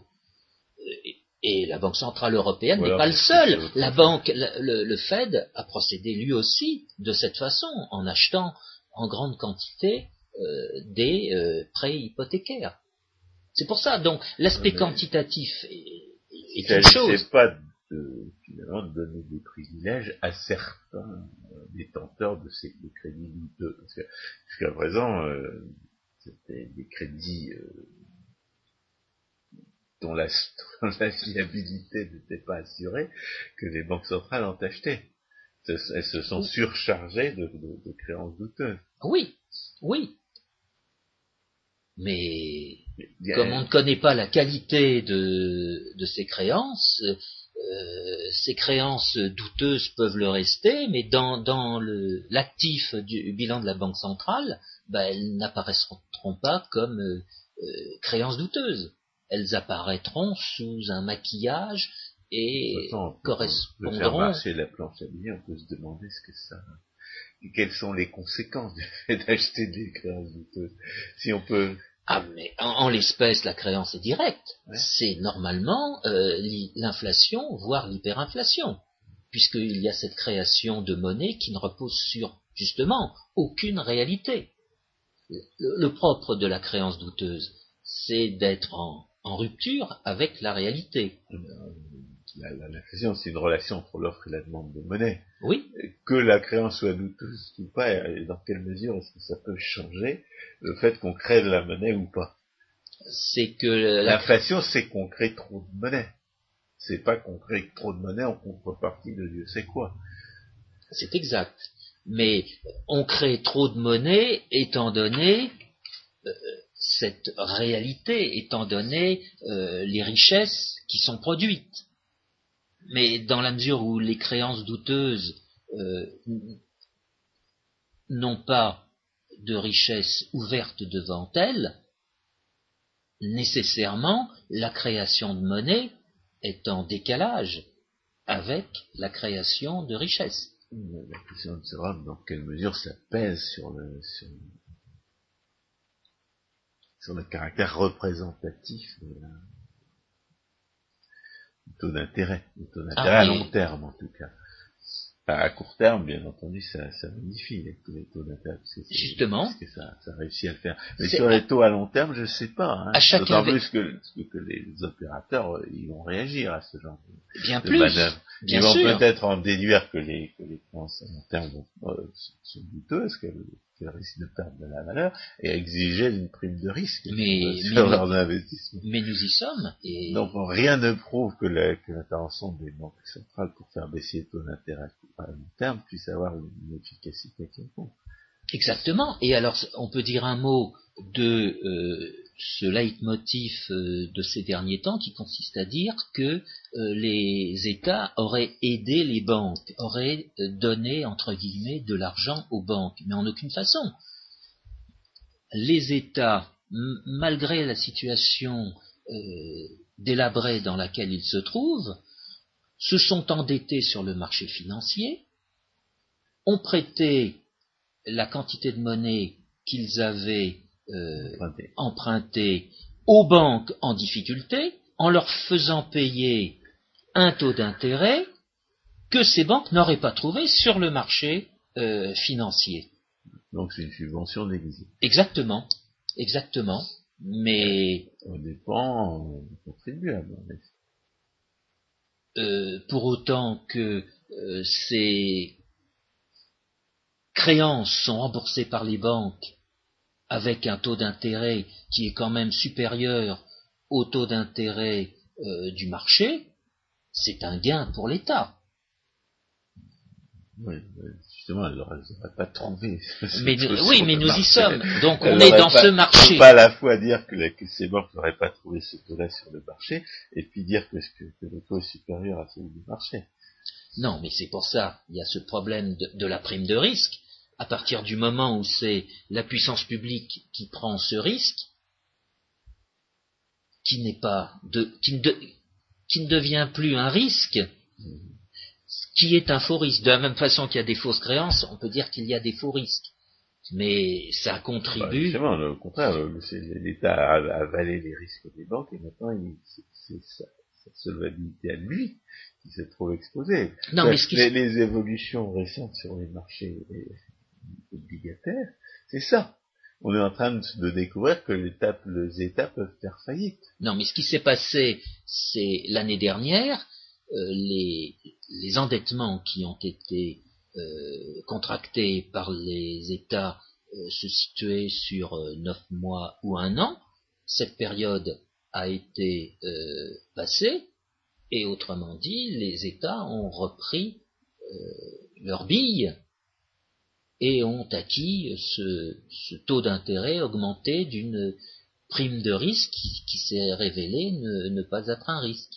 Et la Banque Centrale Européenne n'est pas le seul. La banque, le, Fed a procédé lui aussi de cette façon, en achetant en grande quantité des prêts hypothécaires. C'est pour ça, donc, l'aspect quantitatif est, est une chose. pas de, finalement, de donner des privilèges à certains détenteurs de ces crédits douteux. Parce jusqu'à présent, c'était des crédits dont la, la fiabilité n'était pas assurée, que les banques centrales ont acheté. Elles se sont surchargées de, créances douteuses. Oui, oui. Mais comme on ne connaît pas la qualité de, ces créances, euh, ces créances douteuses peuvent le rester, mais dans, dans l'actif du bilan de la Banque centrale, bah, elles n'apparaîtront pas comme euh, euh, créances douteuses elles apparaîtront sous un maquillage et correspondront. marcher la planche à billets, on peut se demander ce que ça. Quelles sont les conséquences du fait d'acheter des créances douteuses Si on peut. Ah, mais en, l'espèce, la créance est directe. C'est normalement euh, l'inflation, voire l'hyperinflation, puisqu'il y a cette création de monnaie qui ne repose sur, justement, aucune réalité. le propre de la créance douteuse, c'est d'être en, en rupture avec la réalité. L'inflation, c'est une relation entre l'offre et la demande de monnaie. Oui. Que la créance soit douteuse ou pas, et dans quelle mesure est-ce que ça peut changer le fait qu'on crée de la monnaie ou pas? C'est que l'inflation, c'est qu'on crée trop de monnaie. C'est pas qu'on crée trop de monnaie en contrepartie de Dieu sait quoi. C'est exact. Mais on crée trop de monnaie étant donné euh, cette réalité étant donné euh, les richesses qui sont produites. Mais dans la mesure où les créances douteuses euh, n'ont pas de richesse ouverte devant elles, nécessairement la création de monnaie est en décalage avec la création de richesses. La question de dans quelle mesure ça pèse sur le caractère représentatif du taux d'intérêt, du taux d'intérêt ah à long terme en tout cas. À court terme, bien entendu, ça, ça modifie les, taux d'intérêt. Justement. Parce que ça, ça réussit à le faire. Mais sur les taux à long terme, je ne sais pas. Hein. D'autant plus que, que, les opérateurs, euh, ils vont réagir à ce genre de, bien plus. ils vont peut-être en déduire que les, que les à long terme euh, sont douteuses, qu'elles risque de perdre de la valeur, et exiger une prime de risque mais, sur leurs investissements. Mais nous y sommes. Et... Donc rien ne prouve que l'intervention des banques centrales pour faire baisser les taux d'intérêt à long terme puisse avoir une, efficacité quelconque. Exactement. Et alors on peut dire un mot de euh, ce leitmotiv euh, de ces derniers temps qui consiste à dire que euh, les États auraient aidé les banques, auraient euh, donné, entre guillemets, de l'argent aux banques, mais en aucune façon. Les États, malgré la situation délabrée dans laquelle ils se trouvent, se sont endettés sur le marché financier, ont prêté la quantité de monnaie qu'ils avaient euh, emprunter aux banques en difficulté en leur faisant payer un taux d'intérêt que ces banques n'auraient pas trouvé sur le marché euh, financier. Donc c'est une subvention déguisée. Exactement, exactement. Mais on dépend du contribuable. Euh, pour autant que euh, ces créances sont remboursées par les banques avec un taux d'intérêt qui est quand même supérieur au taux d'intérêt euh, du marché, c'est un gain pour l'État. Oui, justement, elle n'aurait pas trouvé. Mais oui, mais nous y sommes. Donc on est dans ce marché. On peut pas à la fois dire que, ces banques n'auraient pas trouvé ce taux-là sur le marché, et puis dire que, le taux est supérieur à celui du marché. Non, mais c'est pour ça, il y a ce problème de la prime de risque à partir du moment où c'est la puissance publique qui prend ce risque, qui n'est pas de, qui, ne devient plus un risque, qui est un faux risque. De la même façon qu'il y a des fausses créances, on peut dire qu'il y a des faux risques. Mais ça contribue. Bah au contraire, l'État a avalé les risques des banques et maintenant c'est sa, solvabilité à lui qui se trouve exposée. Non, mais les, les, évolutions récentes sur les marchés obligataire, c'est ça. On est en train de, découvrir que les États peuvent faire faillite. Non, mais ce qui s'est passé, c'est l'année dernière, euh, les, endettements qui ont été euh, contractés par les États euh, se situaient sur neuf mois ou un an. Cette période a été passée, et autrement dit, les États ont repris leurs billes et ont acquis ce, taux d'intérêt augmenté d'une prime de risque qui, s'est révélée ne, pas être un risque.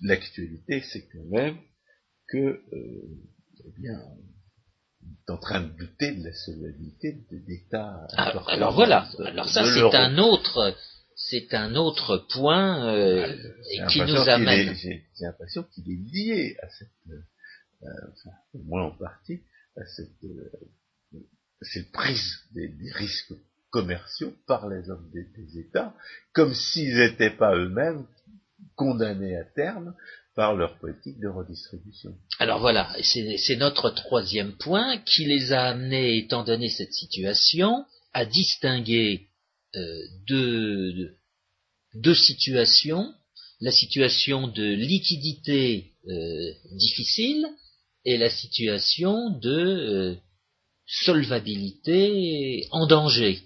L'actualité, c'est quand même que, euh, eh bien, on est en train de douter de la solvabilité d'États. Alors, ah, alors voilà. Alors ça, c'est un autre, c'est un autre point euh, ah, qui nous amène. J'ai l'impression qu'il est lié à cette, euh, enfin, au moins en partie, à cette, euh, prise des, risques commerciaux par les hommes des, États, comme s'ils n'étaient pas eux-mêmes condamnés à terme par leur politique de redistribution. Alors voilà, c'est notre troisième point qui les a amenés, étant donné cette situation, à distinguer euh, deux, deux, situations, la situation de liquidité euh, difficile et la situation de euh, solvabilité en danger.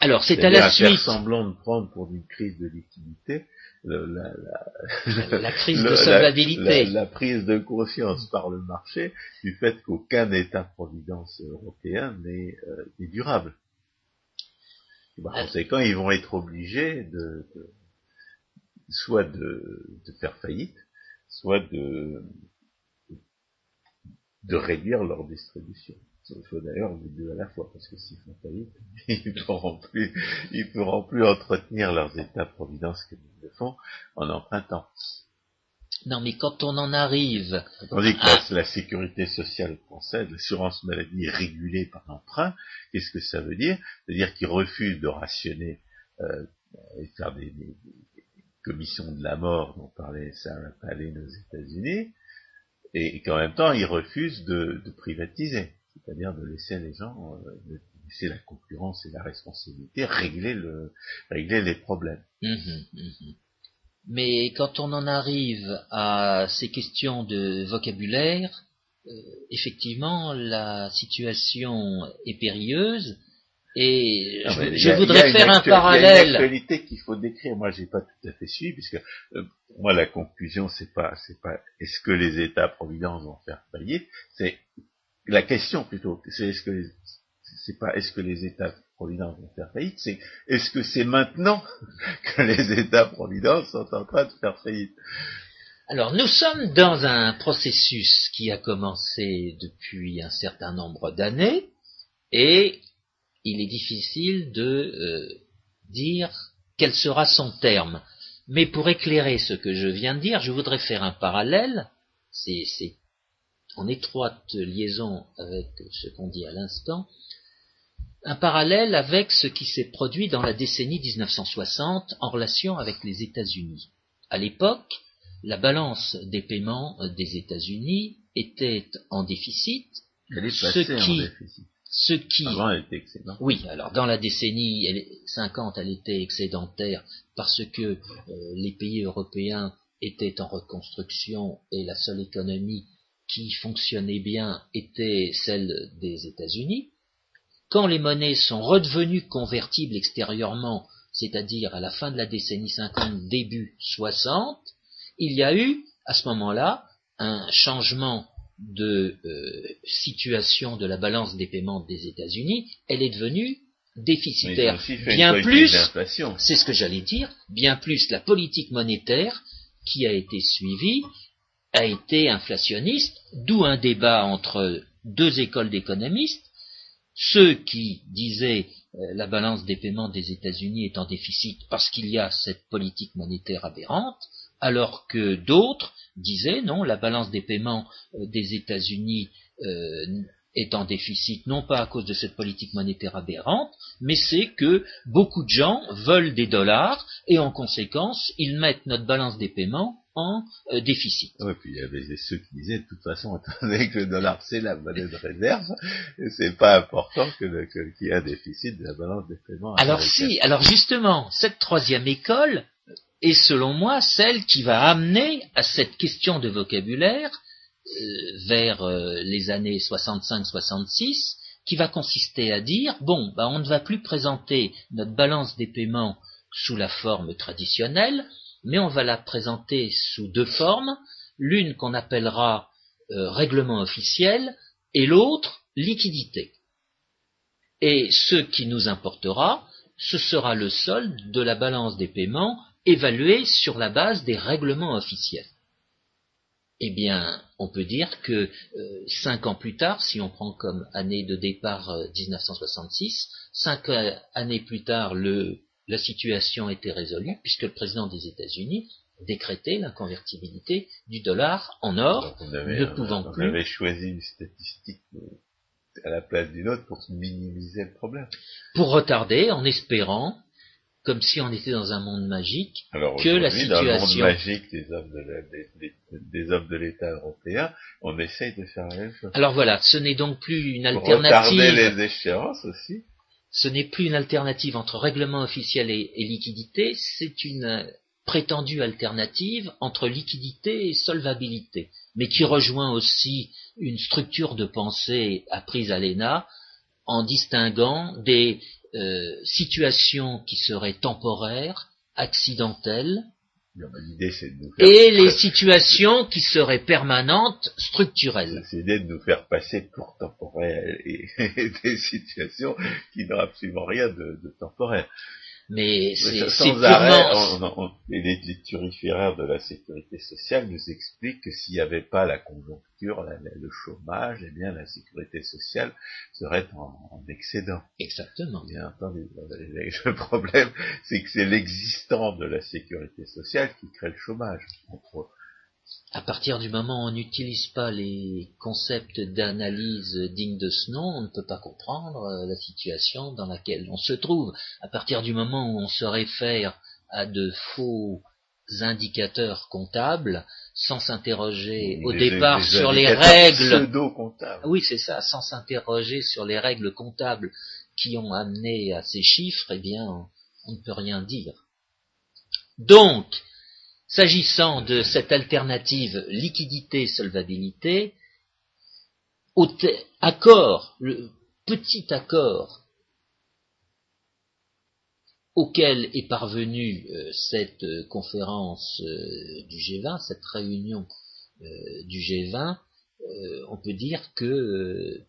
Alors c'est à la suite. semblant de prendre pour une crise de liquidité la, crise de solvabilité. La, prise de conscience par le marché du fait qu'aucun État-providence européen n'est euh, durable. Par euh. conséquent, ils vont être obligés de, soit de, faire faillite, soit de, de réduire leur distribution. Il faut d'ailleurs les deux à la fois, parce que s'ils font faillite, ils ne pourront plus, ils pourront plus entretenir leurs états-providence comme ils le font en empruntant. Non, mais quand on en arrive. Tandis que la, sécurité sociale française, l'assurance maladie est régulée par emprunt, qu'est-ce que ça veut dire? C'est-à-dire qu'ils refusent de rationner euh, et faire des, commissions de la mort dont parlait Sarah Palin aux États-Unis, et qu'en même temps ils refusent de, privatiser, c'est-à-dire de laisser les gens, euh, de laisser la concurrence et la responsabilité régler, le, régler les problèmes. Mmh mmh Mais quand on en arrive à ces questions de vocabulaire, euh, effectivement, la situation est périlleuse et je, voudrais faire un parallèle. Il actualité qu'il faut décrire. Moi, j'ai pas tout à fait suivi, puisque euh, moi, la conclusion, c'est pas, c'est pas, est-ce que les États-providence vont faire faillite? C'est la question plutôt. C'est est-ce que c'est pas est-ce que les États-providence vont faire faillite? C'est est-ce que c'est maintenant que les États-providence sont en train de faire faillite? Alors nous sommes dans un processus qui a commencé depuis un certain nombre d'années et il est difficile de euh, dire quel sera son terme. Mais pour éclairer ce que je viens de dire, je voudrais faire un parallèle, c'est en étroite liaison avec ce qu'on dit à l'instant, un parallèle avec ce qui s'est produit dans la décennie 1960 en relation avec les États-Unis. À l'époque, la balance des paiements des États-Unis était en déficit, ce qui, ce qui, elle était excédentaire. Oui, alors dans la décennie 50, elle était excédentaire parce que euh, les pays européens étaient en reconstruction et la seule économie qui fonctionnait bien était celle des États-Unis. Quand les monnaies sont redevenues convertibles extérieurement, c'est-à-dire à la fin de la décennie 50, début 60, il y a eu, à ce moment-là, un changement de euh, situation de la balance des paiements des États-Unis, elle est devenue déficitaire. Bien plus, c'est ce que j'allais dire, bien plus la politique monétaire qui a été suivie a été inflationniste, d'où un débat entre deux écoles d'économistes, ceux qui disaient euh, la balance des paiements des États-Unis est en déficit parce qu'il y a cette politique monétaire aberrante, alors que d'autres disaient non, la balance des paiements euh, des États-Unis euh, est en déficit, non pas à cause de cette politique monétaire aberrante, mais c'est que beaucoup de gens veulent des dollars et en conséquence, ils mettent notre balance des paiements en euh, déficit. Oui, puis il y avait ceux qui disaient, de toute façon, attendez que le dollar c'est la monnaie de réserve, et c'est pas important que, qu'il y ait un déficit de la balance des paiements. Alors si, alors justement, cette troisième école est selon moi celle qui va amener à cette question de vocabulaire euh, vers euh, les années 65-66, qui va consister à dire bon, bah, on ne va plus présenter notre balance des paiements sous la forme traditionnelle, mais on va la présenter sous deux formes, l'une qu'on appellera euh, règlement officiel et l'autre liquidité. Et ce qui nous importera, ce sera le solde de la balance des paiements évalué sur la base des règlements officiels. Eh bien, on peut dire que euh, cinq ans plus tard, si on prend comme année de départ 1966, euh, cinq années plus tard, le, la situation était résolue puisque le président des États-Unis décrétait l'inconvertibilité du dollar en or, ne pouvant plus. On avait choisi une statistique à la place d'une autre pour minimiser le problème. Pour retarder, en espérant comme si on était dans un monde magique, que la situation... Dans le monde magique des hommes de l'État européen, on essaye de faire la même chose. Alors voilà, ce n'est donc plus une alternative... Retarder les échéances aussi. Ce n'est plus une alternative entre règlement officiel et, et liquidité, c'est une prétendue alternative entre liquidité et solvabilité, mais qui rejoint aussi une structure de pensée apprise à l'ENA en distinguant des euh, situations qui seraient temporaires, accidentelles, et les situations qui seraient permanentes, structurelles. C'est l'idée de nous faire passer pour temporaires et, des situations qui n'ont absolument rien de, de temporaire. Mais c'est sans arrêt, les, turiféraires de la sécurité sociale nous expliquent que s'il n'y avait pas la conjoncture, le chômage, eh bien la sécurité sociale serait en, excédent. Exactement. Bien entendu. Le problème, c'est que c'est l'existant de la sécurité sociale qui crée le chômage. Entre à partir du moment où on n'utilise pas les concepts d'analyse dignes de ce nom, on ne peut pas comprendre euh, la situation dans laquelle on se trouve. À partir du moment où on se réfère à de faux indicateurs comptables, sans s'interroger au départ sur les règles. Oui, c'est ça, sans s'interroger sur les règles comptables qui ont amené à ces chiffres, eh bien, on ne peut rien dire. Donc, S'agissant de cette alternative liquidité-solvabilité, accord, le petit accord auquel est parvenue euh, cette conférence euh, du G20, cette réunion euh, du G20, on peut dire que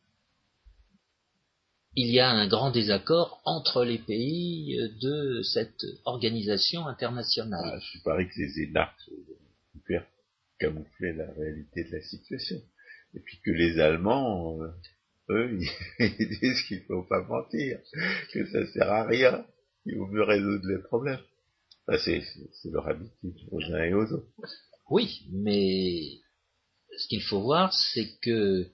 il y a un grand désaccord entre les pays de cette organisation internationale. Ah, je parie que les énarques ont camoufler la réalité de la situation. Et puis que les Allemands, euh, eux, ils disent qu'il ne faut pas mentir, que ça sert à rien, qu'il vaut mieux résoudre les problèmes. c'est leur habitude aux uns et aux autres. Oui, mais ce qu'il faut voir, c'est que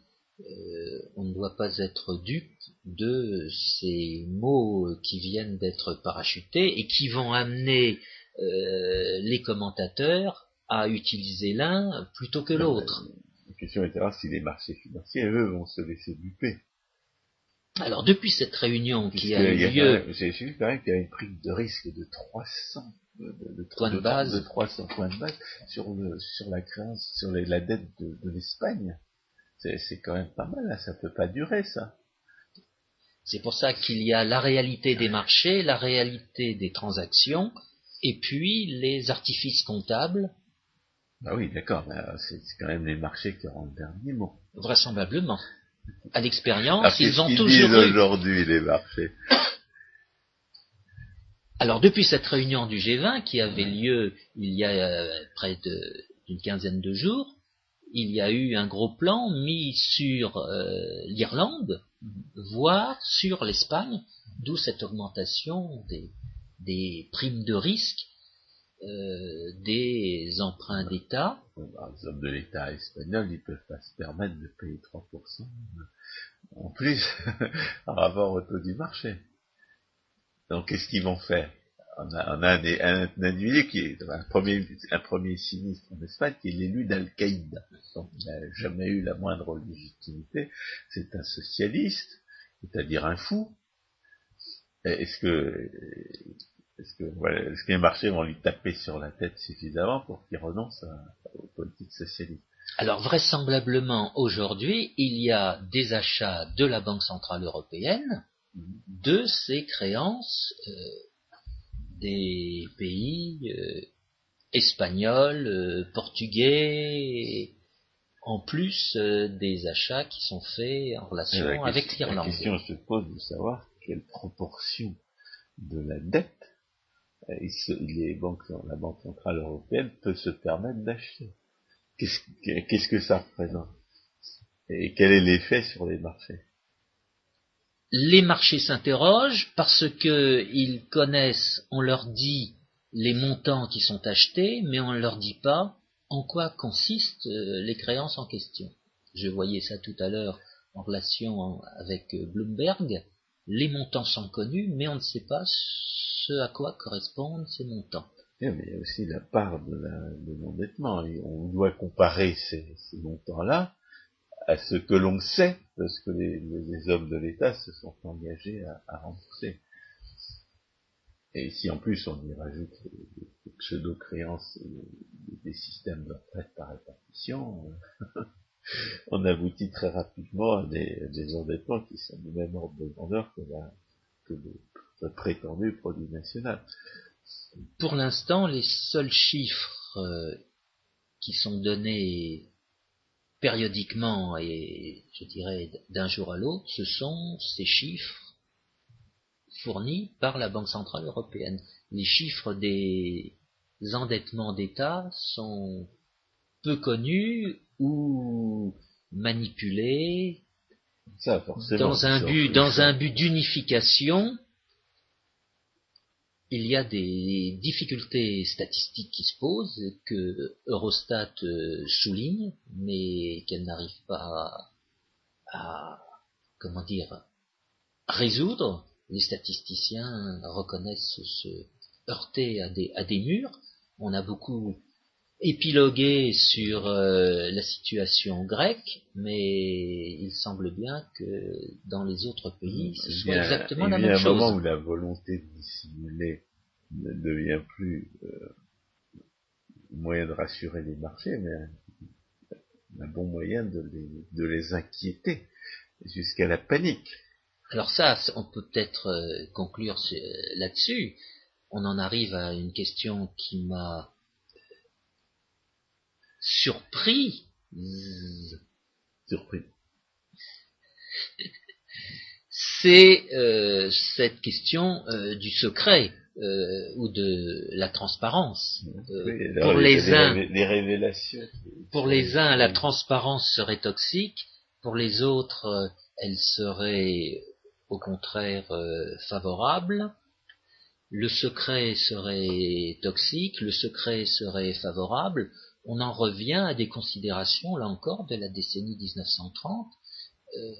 euh, on ne doit pas être dupe de ces mots qui viennent d'être parachutés et qui vont amener euh, les commentateurs à utiliser l'un plutôt que l'autre. La question est si les marchés financiers, eux, vont se laisser duper. Alors, depuis cette réunion qui a eu lieu... J'ai vu quand même qu'il y a une prime de risque de 300 de, points de, base. de 300 points de base sur, le, sur la créance, sur la dette de, de l'Espagne. C'est quand même pas mal, ça peut pas durer, ça. C'est pour ça qu'il y a la réalité des marchés, la réalité des transactions, et puis les artifices comptables. Bah oui, d'accord, euh, c'est quand même les marchés qui auront le dernier mot. Vraisemblablement. À l'expérience, ils ont qu toujours disent aujourd'hui les marchés. Alors depuis cette réunion du G20 qui avait lieu il y a euh, près d'une quinzaine de jours, il y a eu un gros plan mis sur euh, l'Irlande, voire sur l'Espagne, d'où cette augmentation des, primes de risque euh, des emprunts d'État. les hommes de l'État espagnol, ils peuvent pas se permettre de payer 3% en plus, par rapport au taux du marché. Donc, qu'est-ce qu'ils vont faire? On a, on a un, individu qui est un premier, un premier sinistre en Espagne qui est l'élu d'Al-Qaïda. Donc, il n'a jamais eu la moindre légitimité. C'est un socialiste, c'est-à-dire un fou. Est-ce que, est-ce que, voilà, est-ce que les marchés vont lui taper sur la tête suffisamment pour qu'il renonce aux politiques socialistes? Alors vraisemblablement aujourd'hui, il y a des achats de la Banque centrale européenne de ces créances euh, des pays euh, espagnols, euh, portugais, en plus des achats qui sont faits en relation avec l'Irlande. La question se pose de savoir quelle proportion de la dette les banques, la Banque centrale européenne peut se permettre d'acheter. Qu'est-ce que ça représente? Et quel est l'effet sur les marchés? Les marchés s'interrogent parce qu'ils connaissent, on leur dit les montants qui sont achetés, mais on ne leur dit pas en quoi consistent euh, les créances en question. Je voyais ça tout à l'heure en relation avec euh, Bloomberg. Les montants sont connus, mais on ne sait pas ce à quoi correspondent ces montants mais il y a aussi la part de l'endettement. on doit comparer ces, montants-là à ce que l'on sait de ce que les, hommes de l'État se sont engagés à, rembourser. Et si en plus on y rajoute les, pseudo-créances des systèmes de retraite par répartition, on aboutit très rapidement à des, endettements qui sont du même ordre de grandeur que, que le prétendu produit national. Pour l'instant, les seuls chiffres euh, qui sont donnés périodiquement et je dirais d'un jour à l'autre, ce sont ces chiffres fournis par la Banque Centrale Européenne. Les chiffres des endettements d'État sont peu connus ou manipulés dans un but, dans un but d'unification il y a des difficultés statistiques qui se posent, que Eurostat euh, souligne, mais qu'elle n'arrive pas à, comment dire, résoudre. Les statisticiens reconnaissent se heurter à des, à des murs. On a beaucoup épilogué sur euh, la situation grecque, mais il semble bien que dans les autres pays, ce soit exactement la même chose. Il y a un moment où la volonté de dissimuler ne devient plus euh, moyen de rassurer les marchés, mais un, bon moyen de les, de les inquiéter jusqu'à la panique. Alors ça, on peut peut-être euh, conclure là-dessus. On en arrive à une question qui m'a surpris. Surpris. C'est euh, cette question euh, du secret euh, ou de la transparence. pour les, uns, les révélations. Pour les uns, la transparence serait toxique. Pour les autres, elle serait au contraire favorable. Le secret serait toxique, le secret serait favorable on en revient à des considérations, là encore, de la décennie 1930. Euh,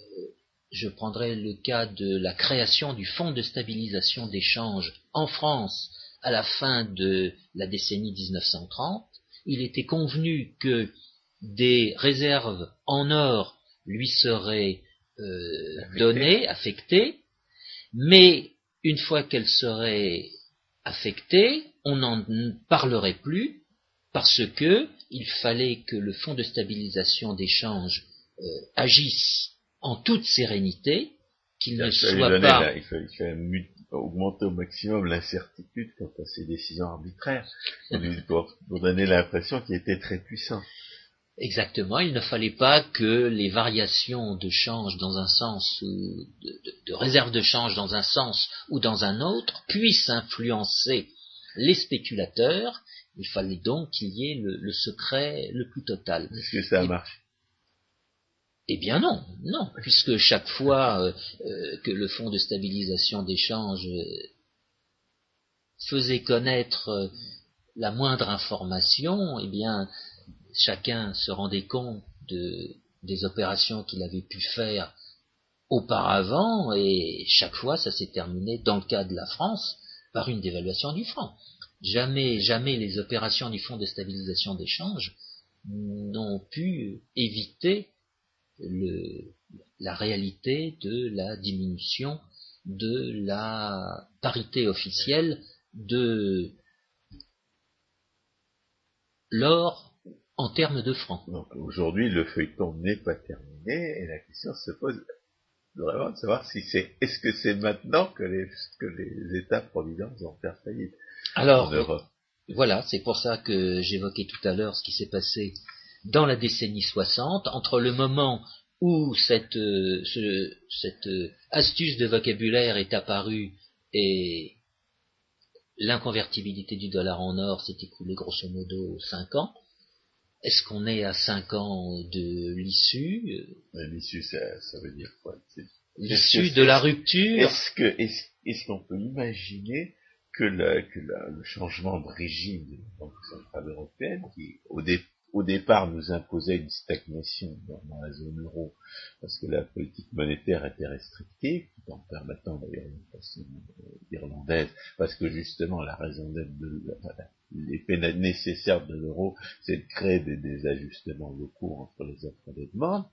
je prendrai le cas de la création du Fonds de stabilisation d'échange en France à la fin de la décennie 1930. Il était convenu que des réserves en or lui seraient euh, données, affectées, mais une fois qu'elles seraient affectées, on n'en parlerait plus parce que il fallait que le fonds de stabilisation d'échange euh, agisse en toute sérénité, qu'il ne soit pas. il fallait, augmenter au maximum l'incertitude quant à ces décisions arbitraires, pour, donner l'impression qu'il était très puissant. Exactement, il ne fallait pas que les variations de change dans un sens ou de, de réserve de change dans un sens ou dans un autre puissent influencer les spéculateurs il fallait donc qu'il y ait le, secret le plus total. Est-ce que ça marche eh bien non, non, puisque chaque fois euh, euh, que le fonds de stabilisation d'échange euh, faisait connaître la moindre information, eh bien chacun se rendait compte de, des opérations qu'il avait pu faire auparavant, et chaque fois ça s'est terminé, dans le cas de la France, par une dévaluation du franc. Jamais, jamais les opérations du Fonds de stabilisation d'échange n'ont pu éviter le, la réalité de la diminution de la parité officielle de l'or en termes de francs. aujourd'hui, le feuilleton n'est pas terminé et la question se pose vraiment de savoir si c'est est-ce que c'est maintenant que les, que les États-providence vont faire faillite? Alors, voilà, c'est pour ça que j'évoquais tout à l'heure ce qui s'est passé dans la décennie 60, entre le moment où cette, euh, cette euh, astuce de vocabulaire est apparue et l'inconvertibilité du dollar en or s'est écoulée grosso modo 5 ans. Est-ce qu'on est à 5 ans de l'issue? L'issue, ça, veut dire quoi? L'issue de la rupture? Est-ce que est-ce qu'on peut imaginer que, le, que le changement de régime de la Banque centrale européenne, qui au, départ au départ nous imposait une stagnation dans, la zone euro parce que la politique monétaire était restrictive, tout en permettant d'ailleurs une façon euh, irlandaise, parce que justement la raison d'être de l'effet nécessaire de l'euro, c'est de créer des, ajustements locaux entre les offres et les demandes.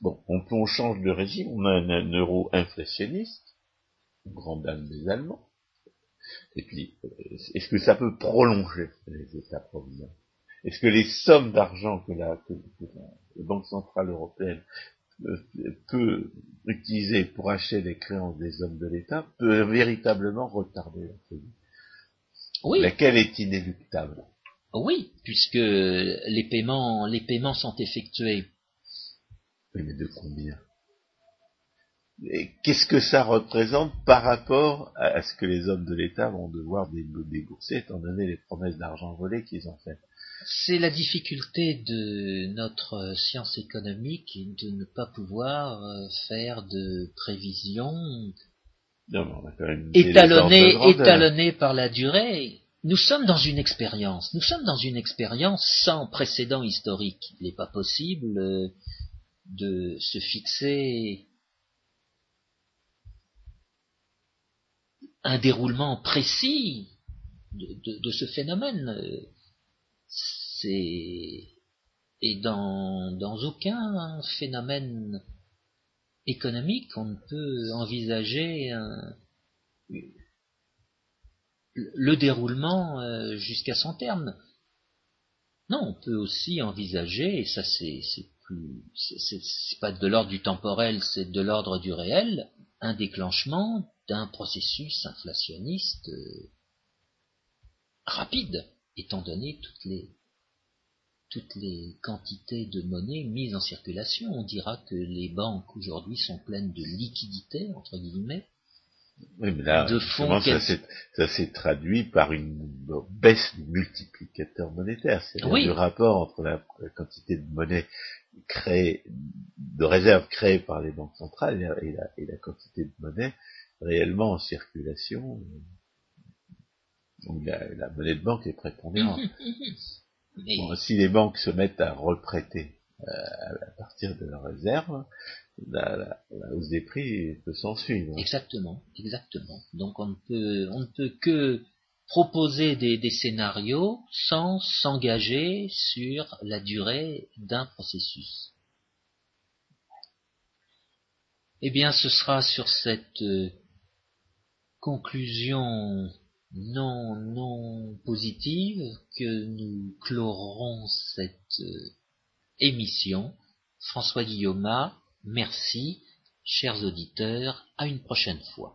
Bon, on, on change de régime, on a un, euro inflationniste, grand dame des Allemands, et puis, euh, est-ce que ça peut prolonger les États-providence est-ce que les sommes d'argent que la, Banque Centrale Européenne euh, peut utiliser pour acheter les créances des hommes de l'État peut véritablement retarder la crise? Oui. Laquelle est inéluctable? Oui, puisque les paiements, les paiements sont effectués. Oui, mais de combien? Qu'est-ce que ça représente par rapport à, ce que les hommes de l'État vont devoir débourser, étant donné les promesses d'argent volé qu'ils ont faites? C'est la difficulté de notre science économique de ne pas pouvoir euh, faire de prévisions étalonnées, par la durée. Nous sommes dans une expérience. Nous sommes dans une expérience sans précédent historique. Il n'est pas possible euh, de se fixer un déroulement précis de ce phénomène c'est et dans, dans aucun phénomène économique on ne peut envisager le déroulement euh, jusqu'à son terme. Non, on peut aussi envisager, et ça c'est plus c'est pas de l'ordre du temporel, c'est de l'ordre du réel, un déclenchement d'un processus inflationniste euh, rapide, étant donné toutes les toutes les quantités de monnaie mises en circulation. On dira que les banques aujourd'hui sont pleines de liquidités, entre guillemets. Oui, mais là, de fonds ça s'est traduit par une baisse du multiplicateur monétaire. C'est oui. le rapport entre la, quantité de monnaie créée, de réserves créées par les banques centrales et la, et la quantité de monnaie réellement en circulation. Donc la, la monnaie de banque est prépondérante. si les banques se mettent à reprêter euh, à partir de leurs réserves, la, hausse des prix peut s'en suivre. Exactement, exactement. Donc on ne peut, on ne peut que proposer des, des scénarios sans s'engager sur la durée d'un processus. Eh bien, ce sera sur cette euh, conclusion non, non positive que nous clorons cette euh, émission. François Guillaume, merci, chers auditeurs, à une prochaine fois.